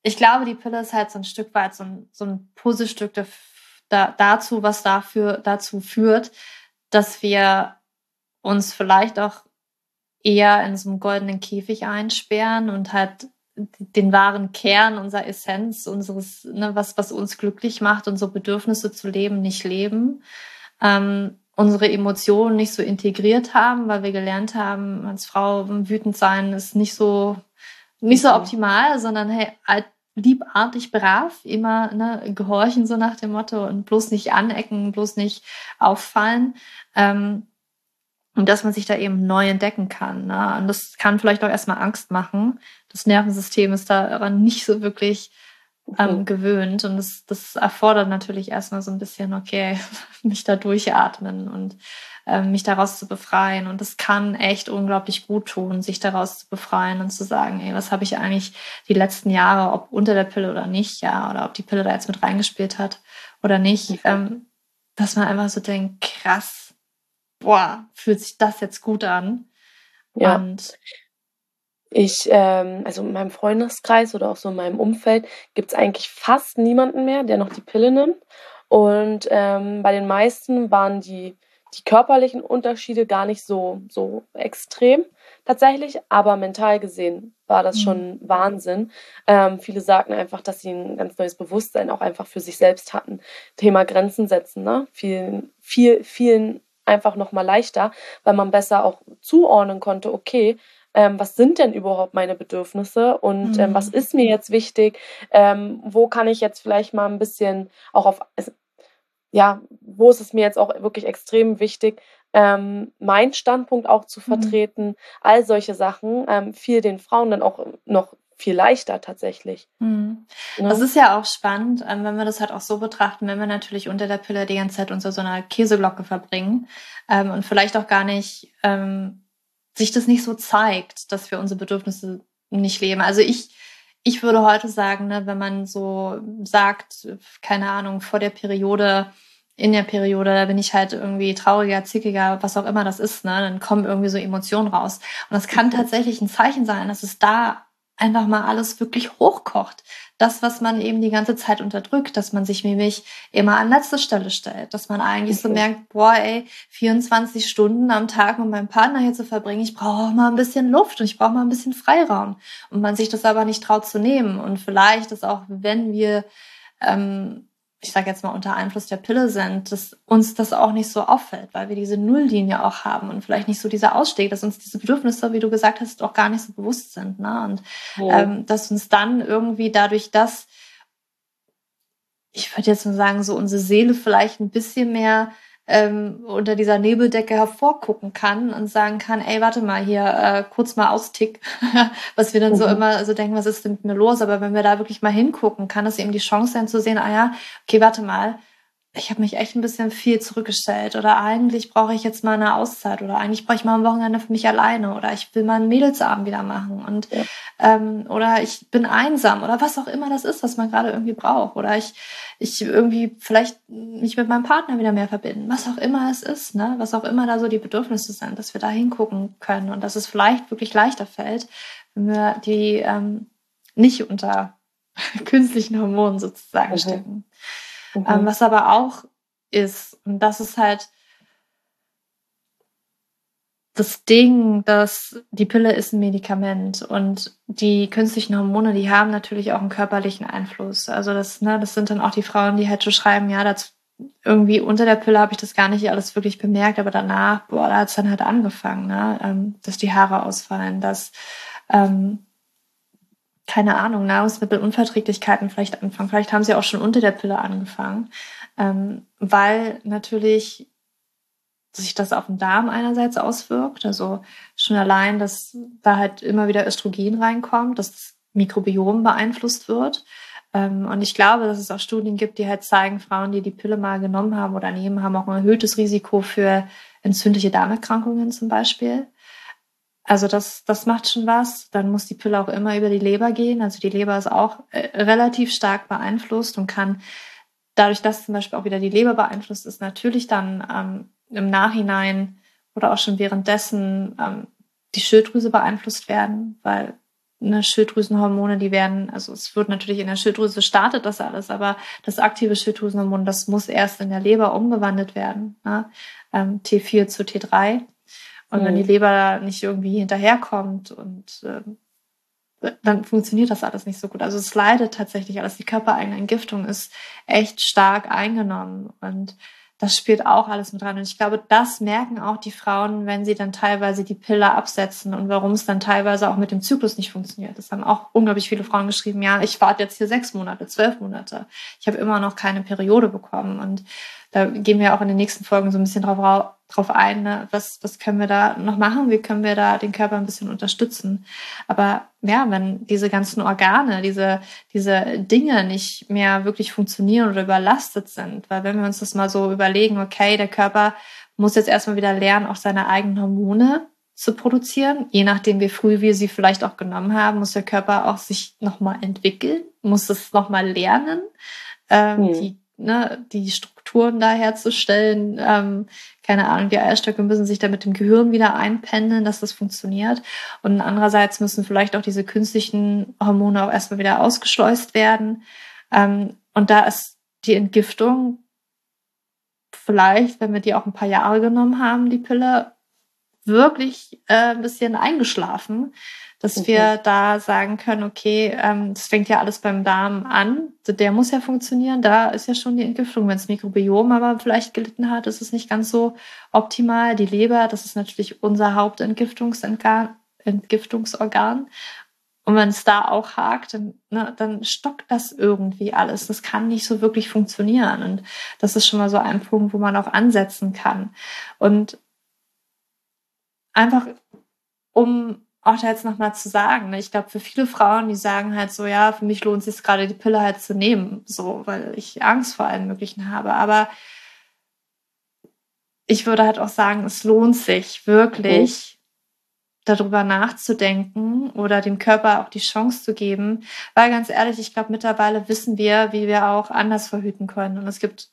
ich glaube, die Pille ist halt so ein Stück weit so ein, so ein Puzzlestück da, dazu, was dafür, dazu führt, dass wir uns vielleicht auch eher in so einem goldenen Käfig einsperren und halt den wahren Kern unserer Essenz, unseres, ne, was, was uns glücklich macht, unsere Bedürfnisse zu leben, nicht leben. Ähm, unsere Emotionen nicht so integriert haben, weil wir gelernt haben, als Frau wütend sein ist nicht so, nicht so mhm. optimal, sondern hey, liebartig brav, immer ne, gehorchen so nach dem Motto und bloß nicht anecken, bloß nicht auffallen. Ähm, und dass man sich da eben neu entdecken kann. Ne? Und das kann vielleicht auch erstmal Angst machen. Das Nervensystem ist daran nicht so wirklich ähm, mhm. gewöhnt. Und das, das erfordert natürlich erstmal so ein bisschen, okay, mich da durchatmen und ähm, mich daraus zu befreien. Und das kann echt unglaublich gut tun, sich daraus zu befreien und zu sagen, ey, was habe ich eigentlich die letzten Jahre, ob unter der Pille oder nicht, ja, oder ob die Pille da jetzt mit reingespielt hat oder nicht, okay. ähm, dass man einfach so denkt, krass, boah, fühlt sich das jetzt gut an. Ja. Und ich, ähm, also in meinem Freundeskreis oder auch so in meinem Umfeld gibt es eigentlich fast niemanden mehr, der noch die Pille nimmt. Und ähm, bei den meisten waren die, die körperlichen Unterschiede gar nicht so, so extrem tatsächlich, aber mental gesehen war das mhm. schon Wahnsinn. Ähm, viele sagten einfach, dass sie ein ganz neues Bewusstsein auch einfach für sich selbst hatten. Thema Grenzen setzen, ne? Vielen, viel, vielen einfach nochmal leichter, weil man besser auch zuordnen konnte, okay, ähm, was sind denn überhaupt meine Bedürfnisse und mhm. ähm, was mhm. ist mir jetzt wichtig, ähm, wo kann ich jetzt vielleicht mal ein bisschen auch auf, also, ja, wo ist es mir jetzt auch wirklich extrem wichtig, ähm, meinen Standpunkt auch zu mhm. vertreten, mhm. all solche Sachen, ähm, fiel den Frauen dann auch noch viel leichter tatsächlich. Mhm. Das ist ja auch spannend, ähm, wenn wir das halt auch so betrachten, wenn wir natürlich unter der Pille die ganze Zeit unter so einer Käseglocke verbringen ähm, und vielleicht auch gar nicht ähm, sich das nicht so zeigt, dass wir unsere Bedürfnisse nicht leben. Also ich, ich würde heute sagen, ne, wenn man so sagt, keine Ahnung, vor der Periode, in der Periode, da bin ich halt irgendwie trauriger, zickiger, was auch immer das ist, ne, dann kommen irgendwie so Emotionen raus. Und das kann tatsächlich ein Zeichen sein, dass es da einfach mal alles wirklich hochkocht. Das, was man eben die ganze Zeit unterdrückt, dass man sich nämlich immer an letzte Stelle stellt, dass man eigentlich so merkt, boah, ey, 24 Stunden am Tag mit meinem Partner hier zu verbringen, ich brauche auch mal ein bisschen Luft und ich brauche mal ein bisschen Freiraum. Und man sich das aber nicht traut zu nehmen. Und vielleicht ist auch, wenn wir ähm, ich sage jetzt mal unter Einfluss der Pille sind, dass uns das auch nicht so auffällt, weil wir diese Nulllinie auch haben und vielleicht nicht so dieser Ausstieg, dass uns diese Bedürfnisse, wie du gesagt hast, auch gar nicht so bewusst sind. Ne? Und ja. ähm, dass uns dann irgendwie dadurch das, ich würde jetzt mal sagen, so unsere Seele vielleicht ein bisschen mehr ähm, unter dieser Nebeldecke hervorgucken kann und sagen kann, ey, warte mal hier, äh, kurz mal austick, was wir dann mhm. so immer so denken, was ist denn mit mir los? Aber wenn wir da wirklich mal hingucken, kann es eben die Chance sein zu sehen, ah ja, okay, warte mal, ich habe mich echt ein bisschen viel zurückgestellt oder eigentlich brauche ich jetzt mal eine Auszeit oder eigentlich brauche ich mal ein Wochenende für mich alleine oder ich will mal einen Mädelsabend wieder machen und ja. ähm, oder ich bin einsam oder was auch immer das ist, was man gerade irgendwie braucht oder ich ich irgendwie vielleicht mich mit meinem Partner wieder mehr verbinden, was auch immer es ist, ne, was auch immer da so die Bedürfnisse sind, dass wir da hingucken können und dass es vielleicht wirklich leichter fällt, wenn wir die ähm, nicht unter künstlichen Hormonen sozusagen mhm. stecken. Mhm. Ähm, was aber auch ist, und das ist halt das Ding, dass die Pille ist ein Medikament und die künstlichen Hormone, die haben natürlich auch einen körperlichen Einfluss. Also das, ne, das sind dann auch die Frauen, die halt so schreiben, ja, das irgendwie unter der Pille habe ich das gar nicht alles wirklich bemerkt, aber danach, boah, da hat es dann halt angefangen, ne, ähm, dass die Haare ausfallen, dass ähm, keine Ahnung, Nahrungsmittelunverträglichkeiten vielleicht anfangen. Vielleicht haben sie auch schon unter der Pille angefangen, ähm, weil natürlich sich das auf den Darm einerseits auswirkt. Also schon allein, dass da halt immer wieder Östrogen reinkommt, dass das Mikrobiom beeinflusst wird. Ähm, und ich glaube, dass es auch Studien gibt, die halt zeigen, Frauen, die die Pille mal genommen haben oder nehmen, haben auch ein erhöhtes Risiko für entzündliche Darmerkrankungen zum Beispiel. Also das, das macht schon was. Dann muss die Pille auch immer über die Leber gehen. Also die Leber ist auch äh, relativ stark beeinflusst und kann dadurch, dass zum Beispiel auch wieder die Leber beeinflusst ist, natürlich dann ähm, im Nachhinein oder auch schon währenddessen ähm, die Schilddrüse beeinflusst werden, weil eine Schilddrüsenhormone, die werden, also es wird natürlich in der Schilddrüse startet das alles, aber das aktive Schilddrüsenhormon, das muss erst in der Leber umgewandelt werden, ne? ähm, T4 zu T3. Und mhm. wenn die Leber nicht irgendwie hinterherkommt und ähm, dann funktioniert das alles nicht so gut. Also es leidet tatsächlich alles. Die körpereigene Entgiftung ist echt stark eingenommen und das spielt auch alles mit rein. Und ich glaube, das merken auch die Frauen, wenn sie dann teilweise die Pille absetzen und warum es dann teilweise auch mit dem Zyklus nicht funktioniert. Das haben auch unglaublich viele Frauen geschrieben, ja, ich warte jetzt hier sechs Monate, zwölf Monate. Ich habe immer noch keine Periode bekommen. Und da gehen wir auch in den nächsten Folgen so ein bisschen drauf, drauf ein, ne? was, was können wir da noch machen, wie können wir da den Körper ein bisschen unterstützen. Aber ja, wenn diese ganzen Organe, diese, diese Dinge nicht mehr wirklich funktionieren oder überlastet sind, weil wenn wir uns das mal so überlegen, okay, der Körper muss jetzt erstmal wieder lernen, auch seine eigenen Hormone zu produzieren. Je nachdem, wie früh wir sie vielleicht auch genommen haben, muss der Körper auch sich nochmal entwickeln, muss es nochmal lernen. Ähm, mhm. Die ne, die Strukturen da herzustellen. Ähm, keine Ahnung, die Eierstöcke müssen sich da mit dem Gehirn wieder einpendeln, dass das funktioniert. Und andererseits müssen vielleicht auch diese künstlichen Hormone auch erstmal wieder ausgeschleust werden. Ähm, und da ist die Entgiftung vielleicht, wenn wir die auch ein paar Jahre genommen haben, die Pille, wirklich äh, ein bisschen eingeschlafen dass okay. wir da sagen können, okay, ähm, das fängt ja alles beim Darm an, der muss ja funktionieren, da ist ja schon die Entgiftung. Wenn das Mikrobiom aber vielleicht gelitten hat, ist es nicht ganz so optimal. Die Leber, das ist natürlich unser Hauptentgiftungsorgan. Entgiftungsorgan. Und wenn es da auch hakt, dann, ne, dann stockt das irgendwie alles. Das kann nicht so wirklich funktionieren. Und das ist schon mal so ein Punkt, wo man auch ansetzen kann. Und einfach, um auch da jetzt nochmal zu sagen. Ne? Ich glaube, für viele Frauen, die sagen halt so, ja, für mich lohnt es sich gerade die Pille halt zu nehmen, so, weil ich Angst vor allem Möglichen habe. Aber ich würde halt auch sagen, es lohnt sich wirklich, mhm. darüber nachzudenken oder dem Körper auch die Chance zu geben. Weil ganz ehrlich, ich glaube, mittlerweile wissen wir, wie wir auch anders verhüten können. Und es gibt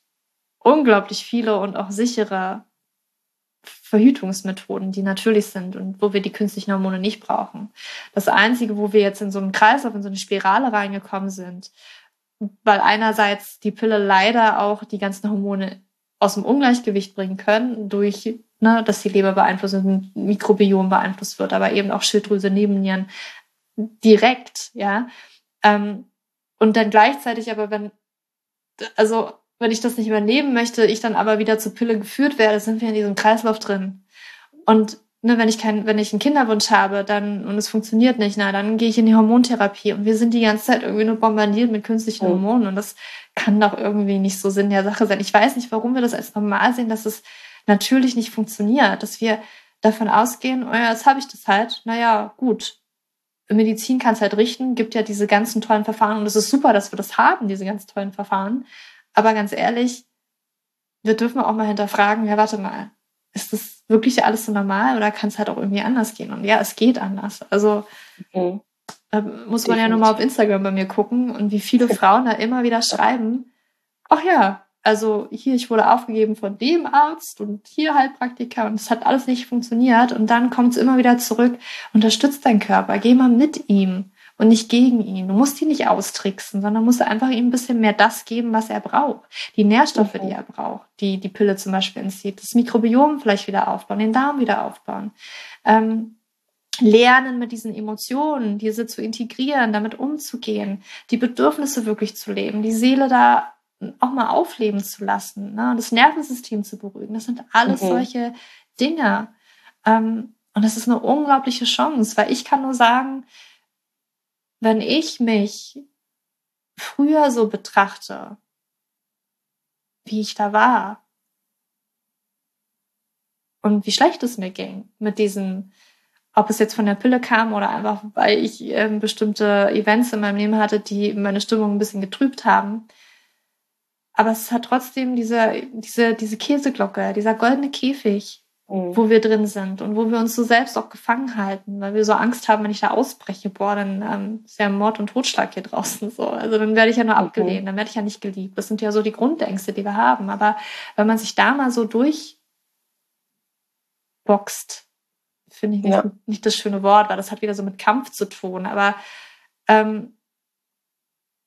unglaublich viele und auch sichere Verhütungsmethoden, die natürlich sind und wo wir die künstlichen Hormone nicht brauchen. Das Einzige, wo wir jetzt in so einen Kreislauf, in so eine Spirale reingekommen sind, weil einerseits die Pille leider auch die ganzen Hormone aus dem Ungleichgewicht bringen können, durch, ne, dass die Leber beeinflusst und Mikrobiom beeinflusst wird, aber eben auch Schilddrüse, Nebennieren direkt, ja. Ähm, und dann gleichzeitig aber, wenn, also wenn ich das nicht mehr nehmen möchte, ich dann aber wieder zur Pille geführt werde, sind wir in diesem Kreislauf drin. Und ne, wenn ich kein, wenn ich einen Kinderwunsch habe, dann und es funktioniert nicht, na, dann gehe ich in die Hormontherapie und wir sind die ganze Zeit irgendwie nur bombardiert mit künstlichen. Hormonen und das kann doch irgendwie nicht so Sinn der Sache sein. Ich weiß nicht, warum wir das als normal sehen, dass es natürlich nicht funktioniert, dass wir davon ausgehen, oh ja, jetzt habe ich das halt, naja, gut. Medizin kann es halt richten, gibt ja diese ganzen tollen Verfahren und es ist super, dass wir das haben, diese ganz tollen Verfahren. Aber ganz ehrlich, wir dürfen auch mal hinterfragen, ja, warte mal, ist das wirklich alles so normal oder kann es halt auch irgendwie anders gehen? Und ja, es geht anders. Also mhm. da muss man Definitiv. ja nur mal auf Instagram bei mir gucken und wie viele Frauen da immer wieder schreiben, ach ja, also hier, ich wurde aufgegeben von dem Arzt und hier Heilpraktiker und es hat alles nicht funktioniert und dann kommt es immer wieder zurück, unterstützt deinen Körper, geh mal mit ihm und nicht gegen ihn. Du musst ihn nicht austricksen, sondern musst einfach ihm ein bisschen mehr das geben, was er braucht. Die Nährstoffe, die er braucht, die die Pille zum Beispiel entzieht. Das Mikrobiom vielleicht wieder aufbauen, den Darm wieder aufbauen. Ähm, lernen mit diesen Emotionen, diese zu integrieren, damit umzugehen, die Bedürfnisse wirklich zu leben, die Seele da auch mal aufleben zu lassen, ne? das Nervensystem zu beruhigen. Das sind alles mhm. solche Dinge. Ähm, und das ist eine unglaubliche Chance, weil ich kann nur sagen, wenn ich mich früher so betrachte, wie ich da war und wie schlecht es mir ging mit diesen, ob es jetzt von der Pille kam oder einfach, weil ich äh, bestimmte Events in meinem Leben hatte, die meine Stimmung ein bisschen getrübt haben. Aber es hat trotzdem diese, diese, diese Käseglocke, dieser goldene Käfig, mhm. wo wir drin sind und wo wir uns so selbst auch gefangen halten, weil wir so Angst haben, wenn ich da ausbreche, boah, dann ähm, ist ja Mord und Totschlag hier draußen so. Also dann werde ich ja nur mhm. abgelehnt, dann werde ich ja nicht geliebt. Das sind ja so die Grundängste, die wir haben. Aber wenn man sich da mal so durchboxt, finde ich nicht, ja. nicht das schöne Wort, weil das hat wieder so mit Kampf zu tun, aber ähm,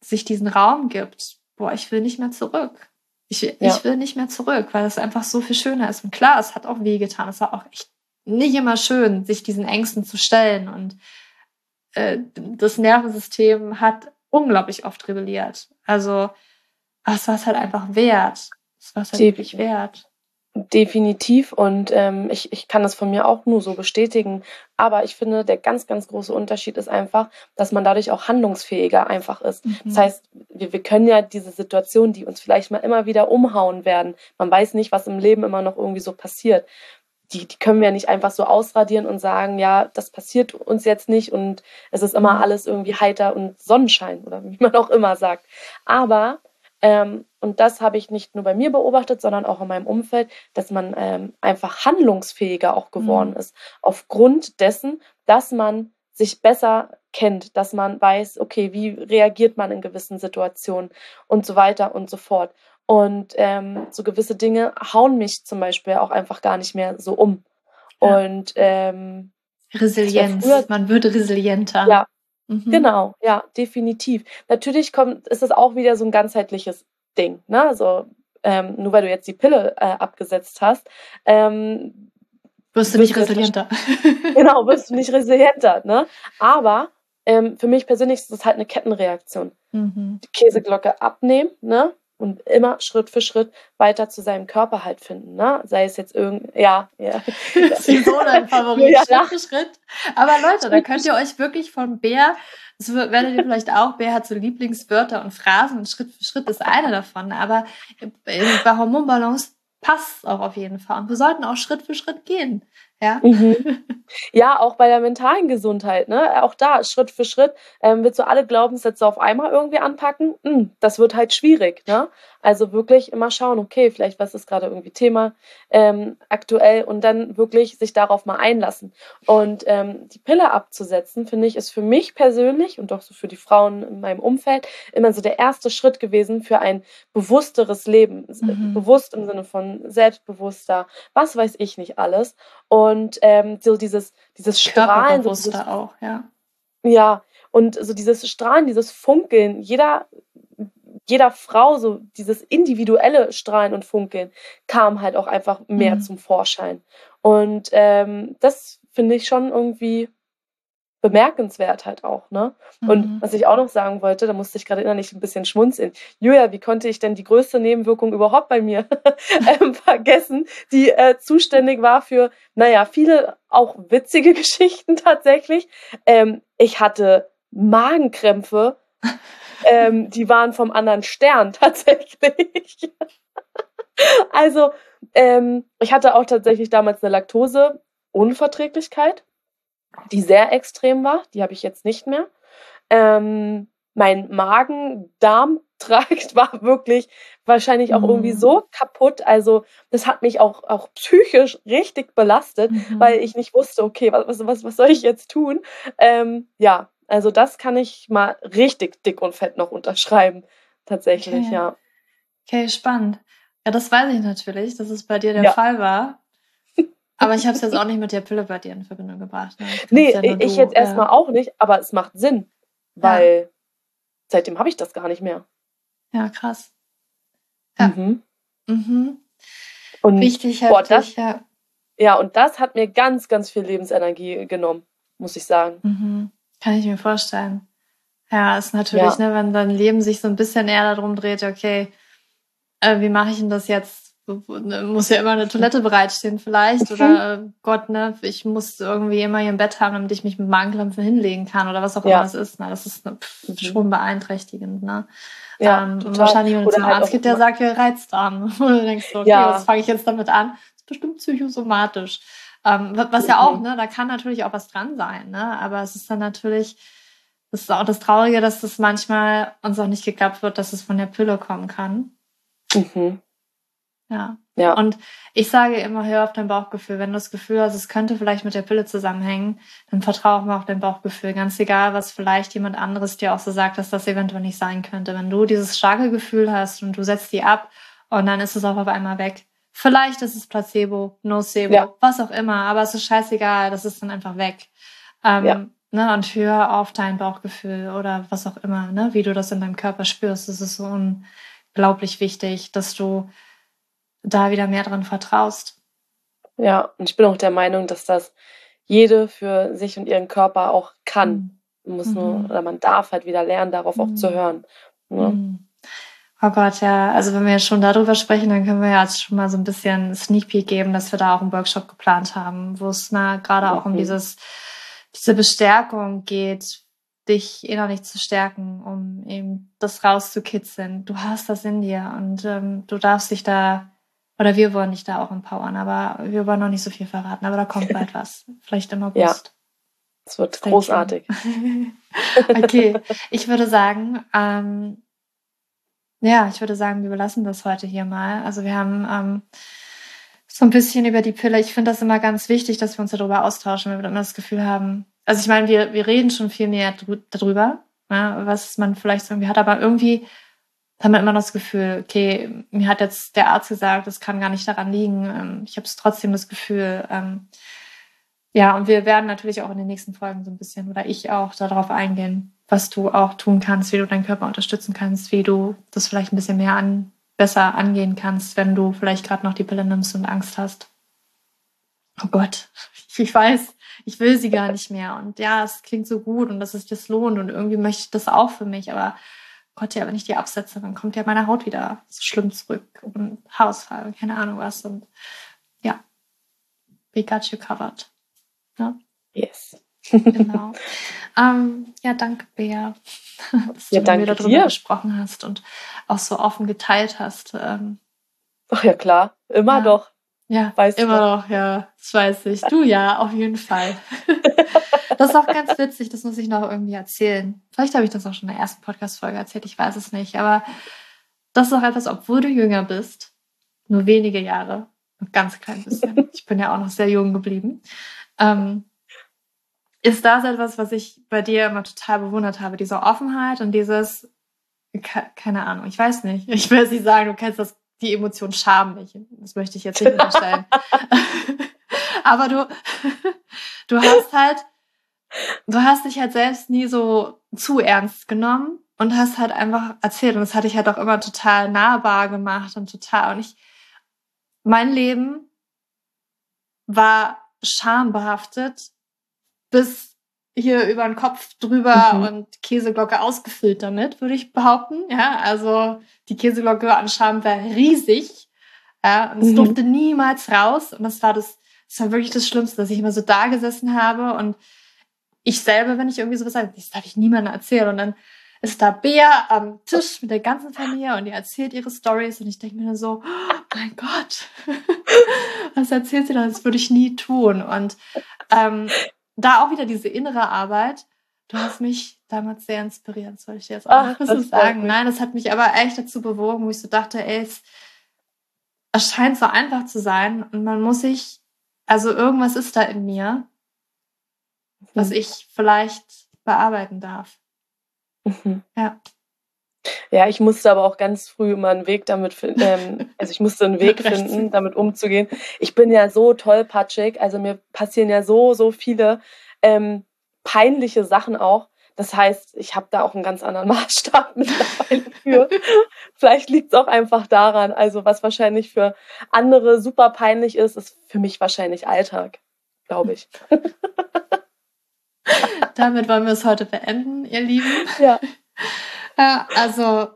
sich diesen Raum gibt, boah, ich will nicht mehr zurück. Ich, ja. ich will nicht mehr zurück, weil es einfach so viel schöner ist. Und klar, es hat auch wehgetan. Es war auch echt nicht immer schön, sich diesen Ängsten zu stellen. Und äh, das Nervensystem hat unglaublich oft rebelliert. Also, es war es halt einfach wert. Es war es halt wirklich wert. Definitiv und ähm, ich, ich kann das von mir auch nur so bestätigen. Aber ich finde, der ganz, ganz große Unterschied ist einfach, dass man dadurch auch handlungsfähiger einfach ist. Mhm. Das heißt, wir, wir können ja diese Situation, die uns vielleicht mal immer wieder umhauen werden, man weiß nicht, was im Leben immer noch irgendwie so passiert. Die, die können wir ja nicht einfach so ausradieren und sagen, ja, das passiert uns jetzt nicht und es ist immer mhm. alles irgendwie heiter und Sonnenschein oder wie man auch immer sagt. Aber ähm, und das habe ich nicht nur bei mir beobachtet, sondern auch in meinem Umfeld, dass man ähm, einfach handlungsfähiger auch geworden mhm. ist. Aufgrund dessen, dass man sich besser kennt, dass man weiß, okay, wie reagiert man in gewissen Situationen und so weiter und so fort. Und ähm, so gewisse Dinge hauen mich zum Beispiel auch einfach gar nicht mehr so um. Ja. Und ähm, Resilienz, früher, man wird resilienter. Ja, Mhm. Genau, ja, definitiv. Natürlich kommt, ist es auch wieder so ein ganzheitliches Ding. Ne? Also, ähm, nur weil du jetzt die Pille äh, abgesetzt hast, ähm, wirst du nicht resilienter. genau, wirst du nicht resilienter. Ne? Aber ähm, für mich persönlich ist es halt eine Kettenreaktion. Mhm. Die Käseglocke abnehmen, ne? Und immer Schritt für Schritt weiter zu seinem Körper halt finden, ne? Sei es jetzt irgend, ja, ja. so dein Favorit, ja. Schritt für Schritt. Aber Leute, da könnt ihr euch wirklich von Bär, das werdet ihr vielleicht auch, Bär hat so Lieblingswörter und Phrasen und Schritt für Schritt ist eine davon, aber bei Hormonbalance passt auch auf jeden Fall. Und wir sollten auch Schritt für Schritt gehen. Ja. Mhm. ja, auch bei der mentalen Gesundheit, ne? Auch da, Schritt für Schritt, ähm, willst du alle Glaubenssätze auf einmal irgendwie anpacken? Hm, das wird halt schwierig, ne? Also wirklich immer schauen, okay, vielleicht was ist gerade irgendwie Thema ähm, aktuell und dann wirklich sich darauf mal einlassen. Und ähm, die Pille abzusetzen, finde ich, ist für mich persönlich und auch so für die Frauen in meinem Umfeld immer so der erste Schritt gewesen für ein bewussteres Leben. Mhm. Bewusst im Sinne von selbstbewusster, was weiß ich nicht alles. Und ähm, so dieses, dieses Strahlen. So dieses, auch, ja. Ja, und so dieses Strahlen, dieses Funkeln, jeder jeder Frau so dieses individuelle Strahlen und Funkeln kam halt auch einfach mehr mhm. zum Vorschein. Und ähm, das finde ich schon irgendwie bemerkenswert halt auch, ne? Mhm. Und was ich auch noch sagen wollte, da musste ich gerade innerlich ein bisschen schmunzeln. Julia, wie konnte ich denn die größte Nebenwirkung überhaupt bei mir ähm, vergessen, die äh, zuständig war für, naja, viele auch witzige Geschichten tatsächlich. Ähm, ich hatte Magenkrämpfe ähm, die waren vom anderen Stern tatsächlich. also, ähm, ich hatte auch tatsächlich damals eine Laktoseunverträglichkeit, die sehr extrem war. Die habe ich jetzt nicht mehr. Ähm, mein Magen-Darm-Trakt war wirklich wahrscheinlich auch mhm. irgendwie so kaputt. Also das hat mich auch, auch psychisch richtig belastet, mhm. weil ich nicht wusste, okay, was, was, was soll ich jetzt tun? Ähm, ja, also das kann ich mal richtig dick und fett noch unterschreiben. Tatsächlich, okay. ja. Okay, spannend. Ja, das weiß ich natürlich, dass es bei dir der ja. Fall war. Aber ich habe es jetzt auch nicht mit der Pille bei dir in Verbindung gebracht. Ne? Nee, ja ich du, jetzt erstmal äh, auch nicht, aber es macht Sinn, weil ja. seitdem habe ich das gar nicht mehr. Ja, krass. Ja. Mhm. Mhm. Und Richtig heftig, boah, das, ja. Ja, und das hat mir ganz, ganz viel Lebensenergie genommen, muss ich sagen. Mhm. Kann ich mir vorstellen. Ja, ist natürlich, ja. ne, wenn dein Leben sich so ein bisschen eher darum dreht, okay, äh, wie mache ich denn das jetzt muss ja immer eine Toilette bereitstehen vielleicht oder äh, Gott, ne, ich muss irgendwie immer hier im Bett haben, damit ich mich mit Magenklampfen hinlegen kann oder was auch immer das ist. Ne? Das ist ne, pff, mhm. schon beeinträchtigend, ne? Ja, ähm, und wahrscheinlich, wenn du zum halt Arzt geht, der sagt, ja, Reizdarm. Und du denkst so, okay, ja. was fange ich jetzt damit an? Das ist bestimmt psychosomatisch. Ähm, was ja auch, mhm. ne, da kann natürlich auch was dran sein, ne? Aber es ist dann natürlich, das ist auch das Traurige, dass das manchmal uns auch nicht geklappt wird, dass es von der Pille kommen kann. Mhm. Ja. ja. Und ich sage immer, hör auf dein Bauchgefühl. Wenn du das Gefühl hast, es könnte vielleicht mit der Pille zusammenhängen, dann vertraue auch mal auf dein Bauchgefühl. Ganz egal, was vielleicht jemand anderes dir auch so sagt, dass das eventuell nicht sein könnte. Wenn du dieses starke Gefühl hast und du setzt die ab und dann ist es auch auf einmal weg. Vielleicht ist es Placebo, Nocebo, ja. was auch immer, aber es ist scheißegal, das ist dann einfach weg. Ähm, ja. ne, und hör auf dein Bauchgefühl oder was auch immer, ne, wie du das in deinem Körper spürst. Es ist so unglaublich wichtig, dass du da wieder mehr dran vertraust. Ja, und ich bin auch der Meinung, dass das jede für sich und ihren Körper auch kann. Mhm. Man muss nur, mhm. oder man darf halt wieder lernen, darauf mhm. auch zu mhm. hören. Ne? Mhm. Oh Gott, ja. Also wenn wir schon darüber sprechen, dann können wir ja jetzt schon mal so ein bisschen Sneak Peek geben, dass wir da auch einen Workshop geplant haben, wo es na, gerade auch um dieses, diese Bestärkung geht, dich innerlich zu stärken, um eben das rauszukitzeln. Du hast das in dir und ähm, du darfst dich da oder wir wollen dich da auch empowern, aber wir wollen noch nicht so viel verraten. Aber da kommt bald was. Vielleicht im August. Ja. Es wird Stay großartig. okay, ich würde sagen, ähm, ja, ich würde sagen, wir belassen das heute hier mal. Also wir haben ähm, so ein bisschen über die Pille. Ich finde das immer ganz wichtig, dass wir uns darüber austauschen, weil wir immer das Gefühl haben. Also ich meine, wir, wir reden schon viel mehr darüber, ja, ne, was man vielleicht irgendwie hat, aber irgendwie haben wir immer noch das Gefühl, okay, mir hat jetzt der Arzt gesagt, das kann gar nicht daran liegen. Ähm, ich habe trotzdem das Gefühl, ähm, ja, und wir werden natürlich auch in den nächsten Folgen so ein bisschen, oder ich auch, darauf eingehen, was du auch tun kannst, wie du deinen Körper unterstützen kannst, wie du das vielleicht ein bisschen mehr an, besser angehen kannst, wenn du vielleicht gerade noch die Pille nimmst und Angst hast. Oh Gott, ich weiß, ich will sie gar nicht mehr. Und ja, es klingt so gut und dass es das lohnt und irgendwie möchte ich das auch für mich, aber Gott, ja, wenn ich die absetze, dann kommt ja meine Haut wieder so schlimm zurück und Haarausfall und keine Ahnung was. Und ja, we got you covered. Ne? Yes. genau. ähm, ja, danke, Bea, dass ja, du mir darüber dir. gesprochen hast und auch so offen geteilt hast. Ähm, Ach ja, klar. Immer ja. doch. Ja, weißt immer noch, ja, das weiß ich. Du ja, auf jeden Fall. das ist auch ganz witzig, das muss ich noch irgendwie erzählen. Vielleicht habe ich das auch schon in der ersten Podcast-Folge erzählt, ich weiß es nicht. Aber das ist auch etwas, obwohl du jünger bist, nur wenige Jahre, ein ganz klein bisschen. Ich bin ja auch noch sehr jung geblieben. Ähm, ist das etwas, was ich bei dir immer total bewundert habe, diese Offenheit und dieses, keine Ahnung, ich weiß nicht. Ich will es nicht sagen, du kennst das die Emotion Scham nicht. Das möchte ich jetzt nicht unterstellen. Aber du, du hast halt, du hast dich halt selbst nie so zu ernst genommen und hast halt einfach erzählt. Und das hatte ich halt auch immer total nahbar gemacht und total. Und ich, mein Leben war schambehaftet bis hier über den Kopf drüber mhm. und Käseglocke ausgefüllt damit, würde ich behaupten. Ja, also die Käseglocke an Scham war riesig. Ja, und es mhm. durfte niemals raus. Und das war das, das war wirklich das Schlimmste, dass ich immer so da gesessen habe und ich selber, wenn ich irgendwie sowas sage, das darf ich niemandem erzählen. Und dann ist da Bea am Tisch mit der ganzen Familie und die erzählt ihre Stories und ich denke mir dann so, oh mein Gott, was erzählt sie da? Das würde ich nie tun. Und ähm, da auch wieder diese innere Arbeit. Du hast mich damals sehr inspiriert, soll ich dir jetzt auch Ach, so sagen. Nein, das hat mich aber echt dazu bewogen, wo ich so dachte, ey, es, es scheint so einfach zu sein und man muss sich, also irgendwas ist da in mir, mhm. was ich vielleicht bearbeiten darf. Mhm. Ja. Ja, ich musste aber auch ganz früh immer einen Weg damit finden, ähm, also ich musste einen Weg finden, damit umzugehen. Ich bin ja so tollpatschig, also mir passieren ja so, so viele ähm, peinliche Sachen auch. Das heißt, ich habe da auch einen ganz anderen Maßstab mittlerweile für. Vielleicht liegt es auch einfach daran. Also was wahrscheinlich für andere super peinlich ist, ist für mich wahrscheinlich Alltag, glaube ich. Damit wollen wir es heute beenden, ihr Lieben. Ja. Ja, also,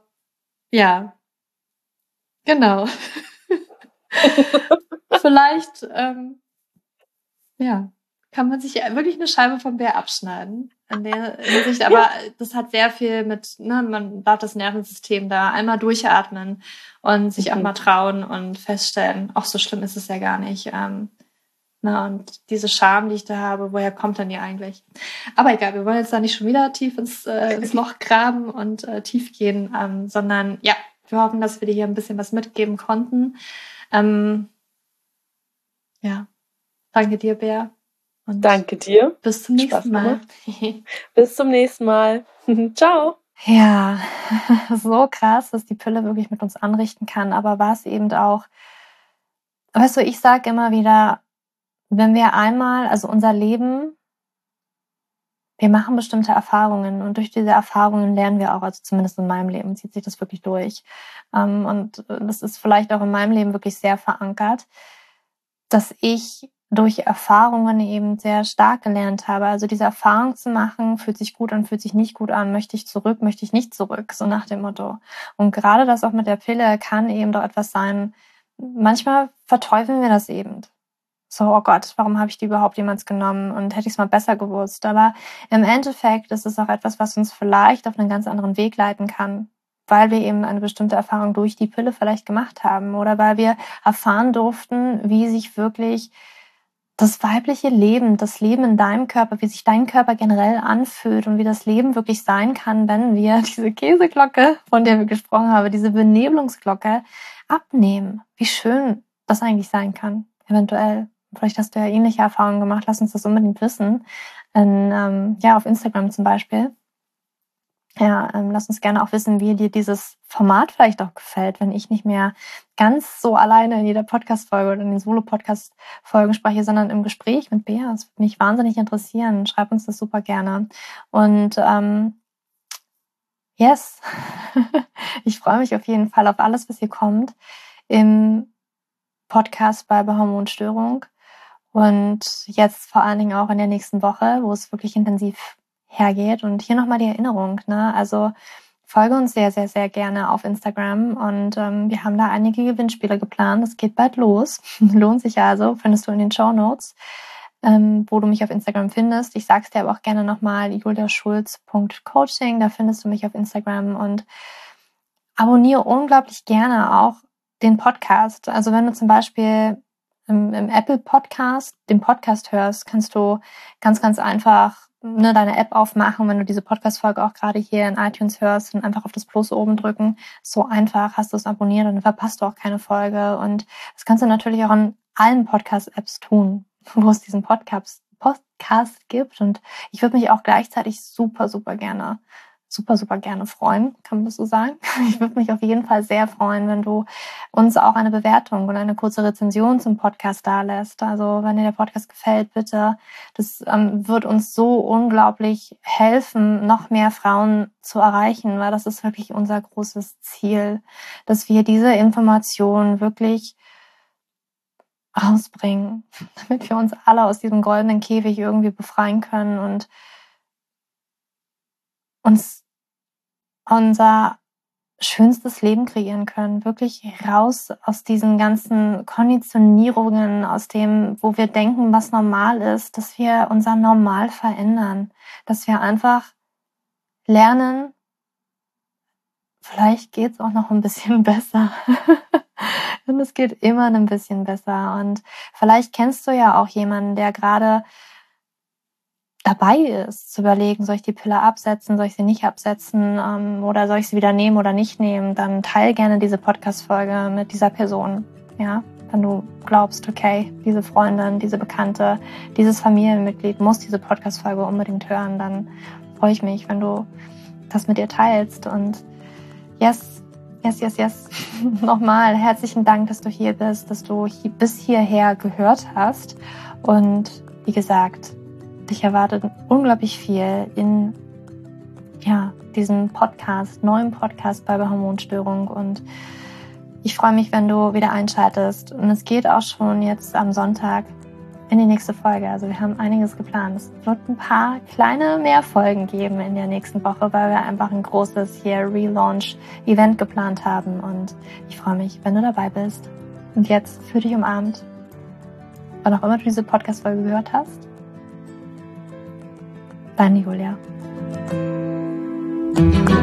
ja. Genau. Vielleicht, ähm, ja, kann man sich wirklich eine Scheibe vom Bär abschneiden. In der Hinsicht, aber das hat sehr viel mit, ne, man darf das Nervensystem da einmal durchatmen und sich mhm. auch mal trauen und feststellen, auch so schlimm ist es ja gar nicht. Ähm, na, und diese Scham, die ich da habe, woher kommt denn die eigentlich? Aber egal, wir wollen jetzt da nicht schon wieder tief ins, äh, ins Loch graben und äh, tief gehen, ähm, sondern ja, wir hoffen, dass wir dir hier ein bisschen was mitgeben konnten. Ähm, ja, danke dir, Bär. Und Danke dir. Bis zum nächsten Mal. bis zum nächsten Mal. Ciao. Ja, so krass, was die Pille wirklich mit uns anrichten kann. Aber war es eben auch, weißt du, ich sage immer wieder, wenn wir einmal, also unser Leben, wir machen bestimmte Erfahrungen und durch diese Erfahrungen lernen wir auch, also zumindest in meinem Leben zieht sich das wirklich durch. Ähm, und das ist vielleicht auch in meinem Leben wirklich sehr verankert, dass ich durch Erfahrungen eben sehr stark gelernt habe. Also diese Erfahrung zu machen, fühlt sich gut an, fühlt sich nicht gut an, möchte ich zurück, möchte ich nicht zurück, so nach dem Motto. Und gerade das auch mit der Pille kann eben doch etwas sein. Manchmal verteufeln wir das eben. So, oh Gott, warum habe ich die überhaupt jemals genommen und hätte ich es mal besser gewusst. Aber im Endeffekt ist es auch etwas, was uns vielleicht auf einen ganz anderen Weg leiten kann weil wir eben eine bestimmte Erfahrung durch die Pille vielleicht gemacht haben oder weil wir erfahren durften, wie sich wirklich das weibliche Leben, das Leben in deinem Körper, wie sich dein Körper generell anfühlt und wie das Leben wirklich sein kann, wenn wir diese Käseglocke, von der wir gesprochen haben, diese Benebelungsglocke abnehmen. Wie schön das eigentlich sein kann, eventuell. Vielleicht hast du ja ähnliche Erfahrungen gemacht. Lass uns das unbedingt wissen. In, ähm, ja, auf Instagram zum Beispiel. Ja, ähm, lass uns gerne auch wissen, wie dir dieses Format vielleicht auch gefällt, wenn ich nicht mehr ganz so alleine in jeder Podcast-Folge oder in den Solo-Podcast-Folgen spreche, sondern im Gespräch mit Bea. Das würde mich wahnsinnig interessieren. Schreib uns das super gerne. Und ähm, yes, ich freue mich auf jeden Fall auf alles, was hier kommt im Podcast bei Hormonstörung. Und jetzt vor allen Dingen auch in der nächsten Woche, wo es wirklich intensiv hergeht. Und hier nochmal die Erinnerung, ne? Also folge uns sehr, sehr, sehr gerne auf Instagram und ähm, wir haben da einige Gewinnspiele geplant. Es geht bald los. Lohnt sich also, findest du in den Show Notes, ähm, wo du mich auf Instagram findest. Ich sag's dir aber auch gerne nochmal, juliaschulz.coaching, da findest du mich auf Instagram und abonniere unglaublich gerne auch den Podcast. Also wenn du zum Beispiel im, im Apple Podcast den Podcast hörst, kannst du ganz, ganz einfach ne, deine App aufmachen, wenn du diese Podcast-Folge auch gerade hier in iTunes hörst und einfach auf das Plus oben drücken. So einfach hast du es abonniert und verpasst du auch keine Folge. Und das kannst du natürlich auch in allen Podcast-Apps tun, wo es diesen Podcast, Podcast gibt. Und ich würde mich auch gleichzeitig super, super gerne super, super gerne freuen, kann man das so sagen. Ich würde mich auf jeden Fall sehr freuen, wenn du uns auch eine Bewertung und eine kurze Rezension zum Podcast da lässt. Also wenn dir der Podcast gefällt, bitte. Das ähm, wird uns so unglaublich helfen, noch mehr Frauen zu erreichen, weil das ist wirklich unser großes Ziel, dass wir diese Informationen wirklich rausbringen, damit wir uns alle aus diesem goldenen Käfig irgendwie befreien können und uns unser schönstes Leben kreieren können, wirklich raus aus diesen ganzen Konditionierungen, aus dem, wo wir denken, was normal ist, dass wir unser Normal verändern, dass wir einfach lernen, vielleicht geht's auch noch ein bisschen besser. Und es geht immer ein bisschen besser. Und vielleicht kennst du ja auch jemanden, der gerade dabei ist, zu überlegen, soll ich die Pille absetzen, soll ich sie nicht absetzen ähm, oder soll ich sie wieder nehmen oder nicht nehmen, dann teil gerne diese Podcast-Folge mit dieser Person. Ja, wenn du glaubst, okay, diese Freundin, diese Bekannte, dieses Familienmitglied muss diese Podcast-Folge unbedingt hören, dann freue ich mich, wenn du das mit ihr teilst. Und yes, yes, yes, yes. Nochmal herzlichen Dank, dass du hier bist, dass du bis hierher gehört hast. Und wie gesagt, dich erwartet unglaublich viel in ja, diesem Podcast, neuen Podcast bei Hormonstörung und ich freue mich, wenn du wieder einschaltest. Und es geht auch schon jetzt am Sonntag in die nächste Folge. Also wir haben einiges geplant. Es wird ein paar kleine mehr Folgen geben in der nächsten Woche, weil wir einfach ein großes hier Relaunch-Event geplant haben. Und ich freue mich, wenn du dabei bist. Und jetzt für dich umarmt, wann auch immer du diese Podcast-Folge gehört hast. Deine Julia. So,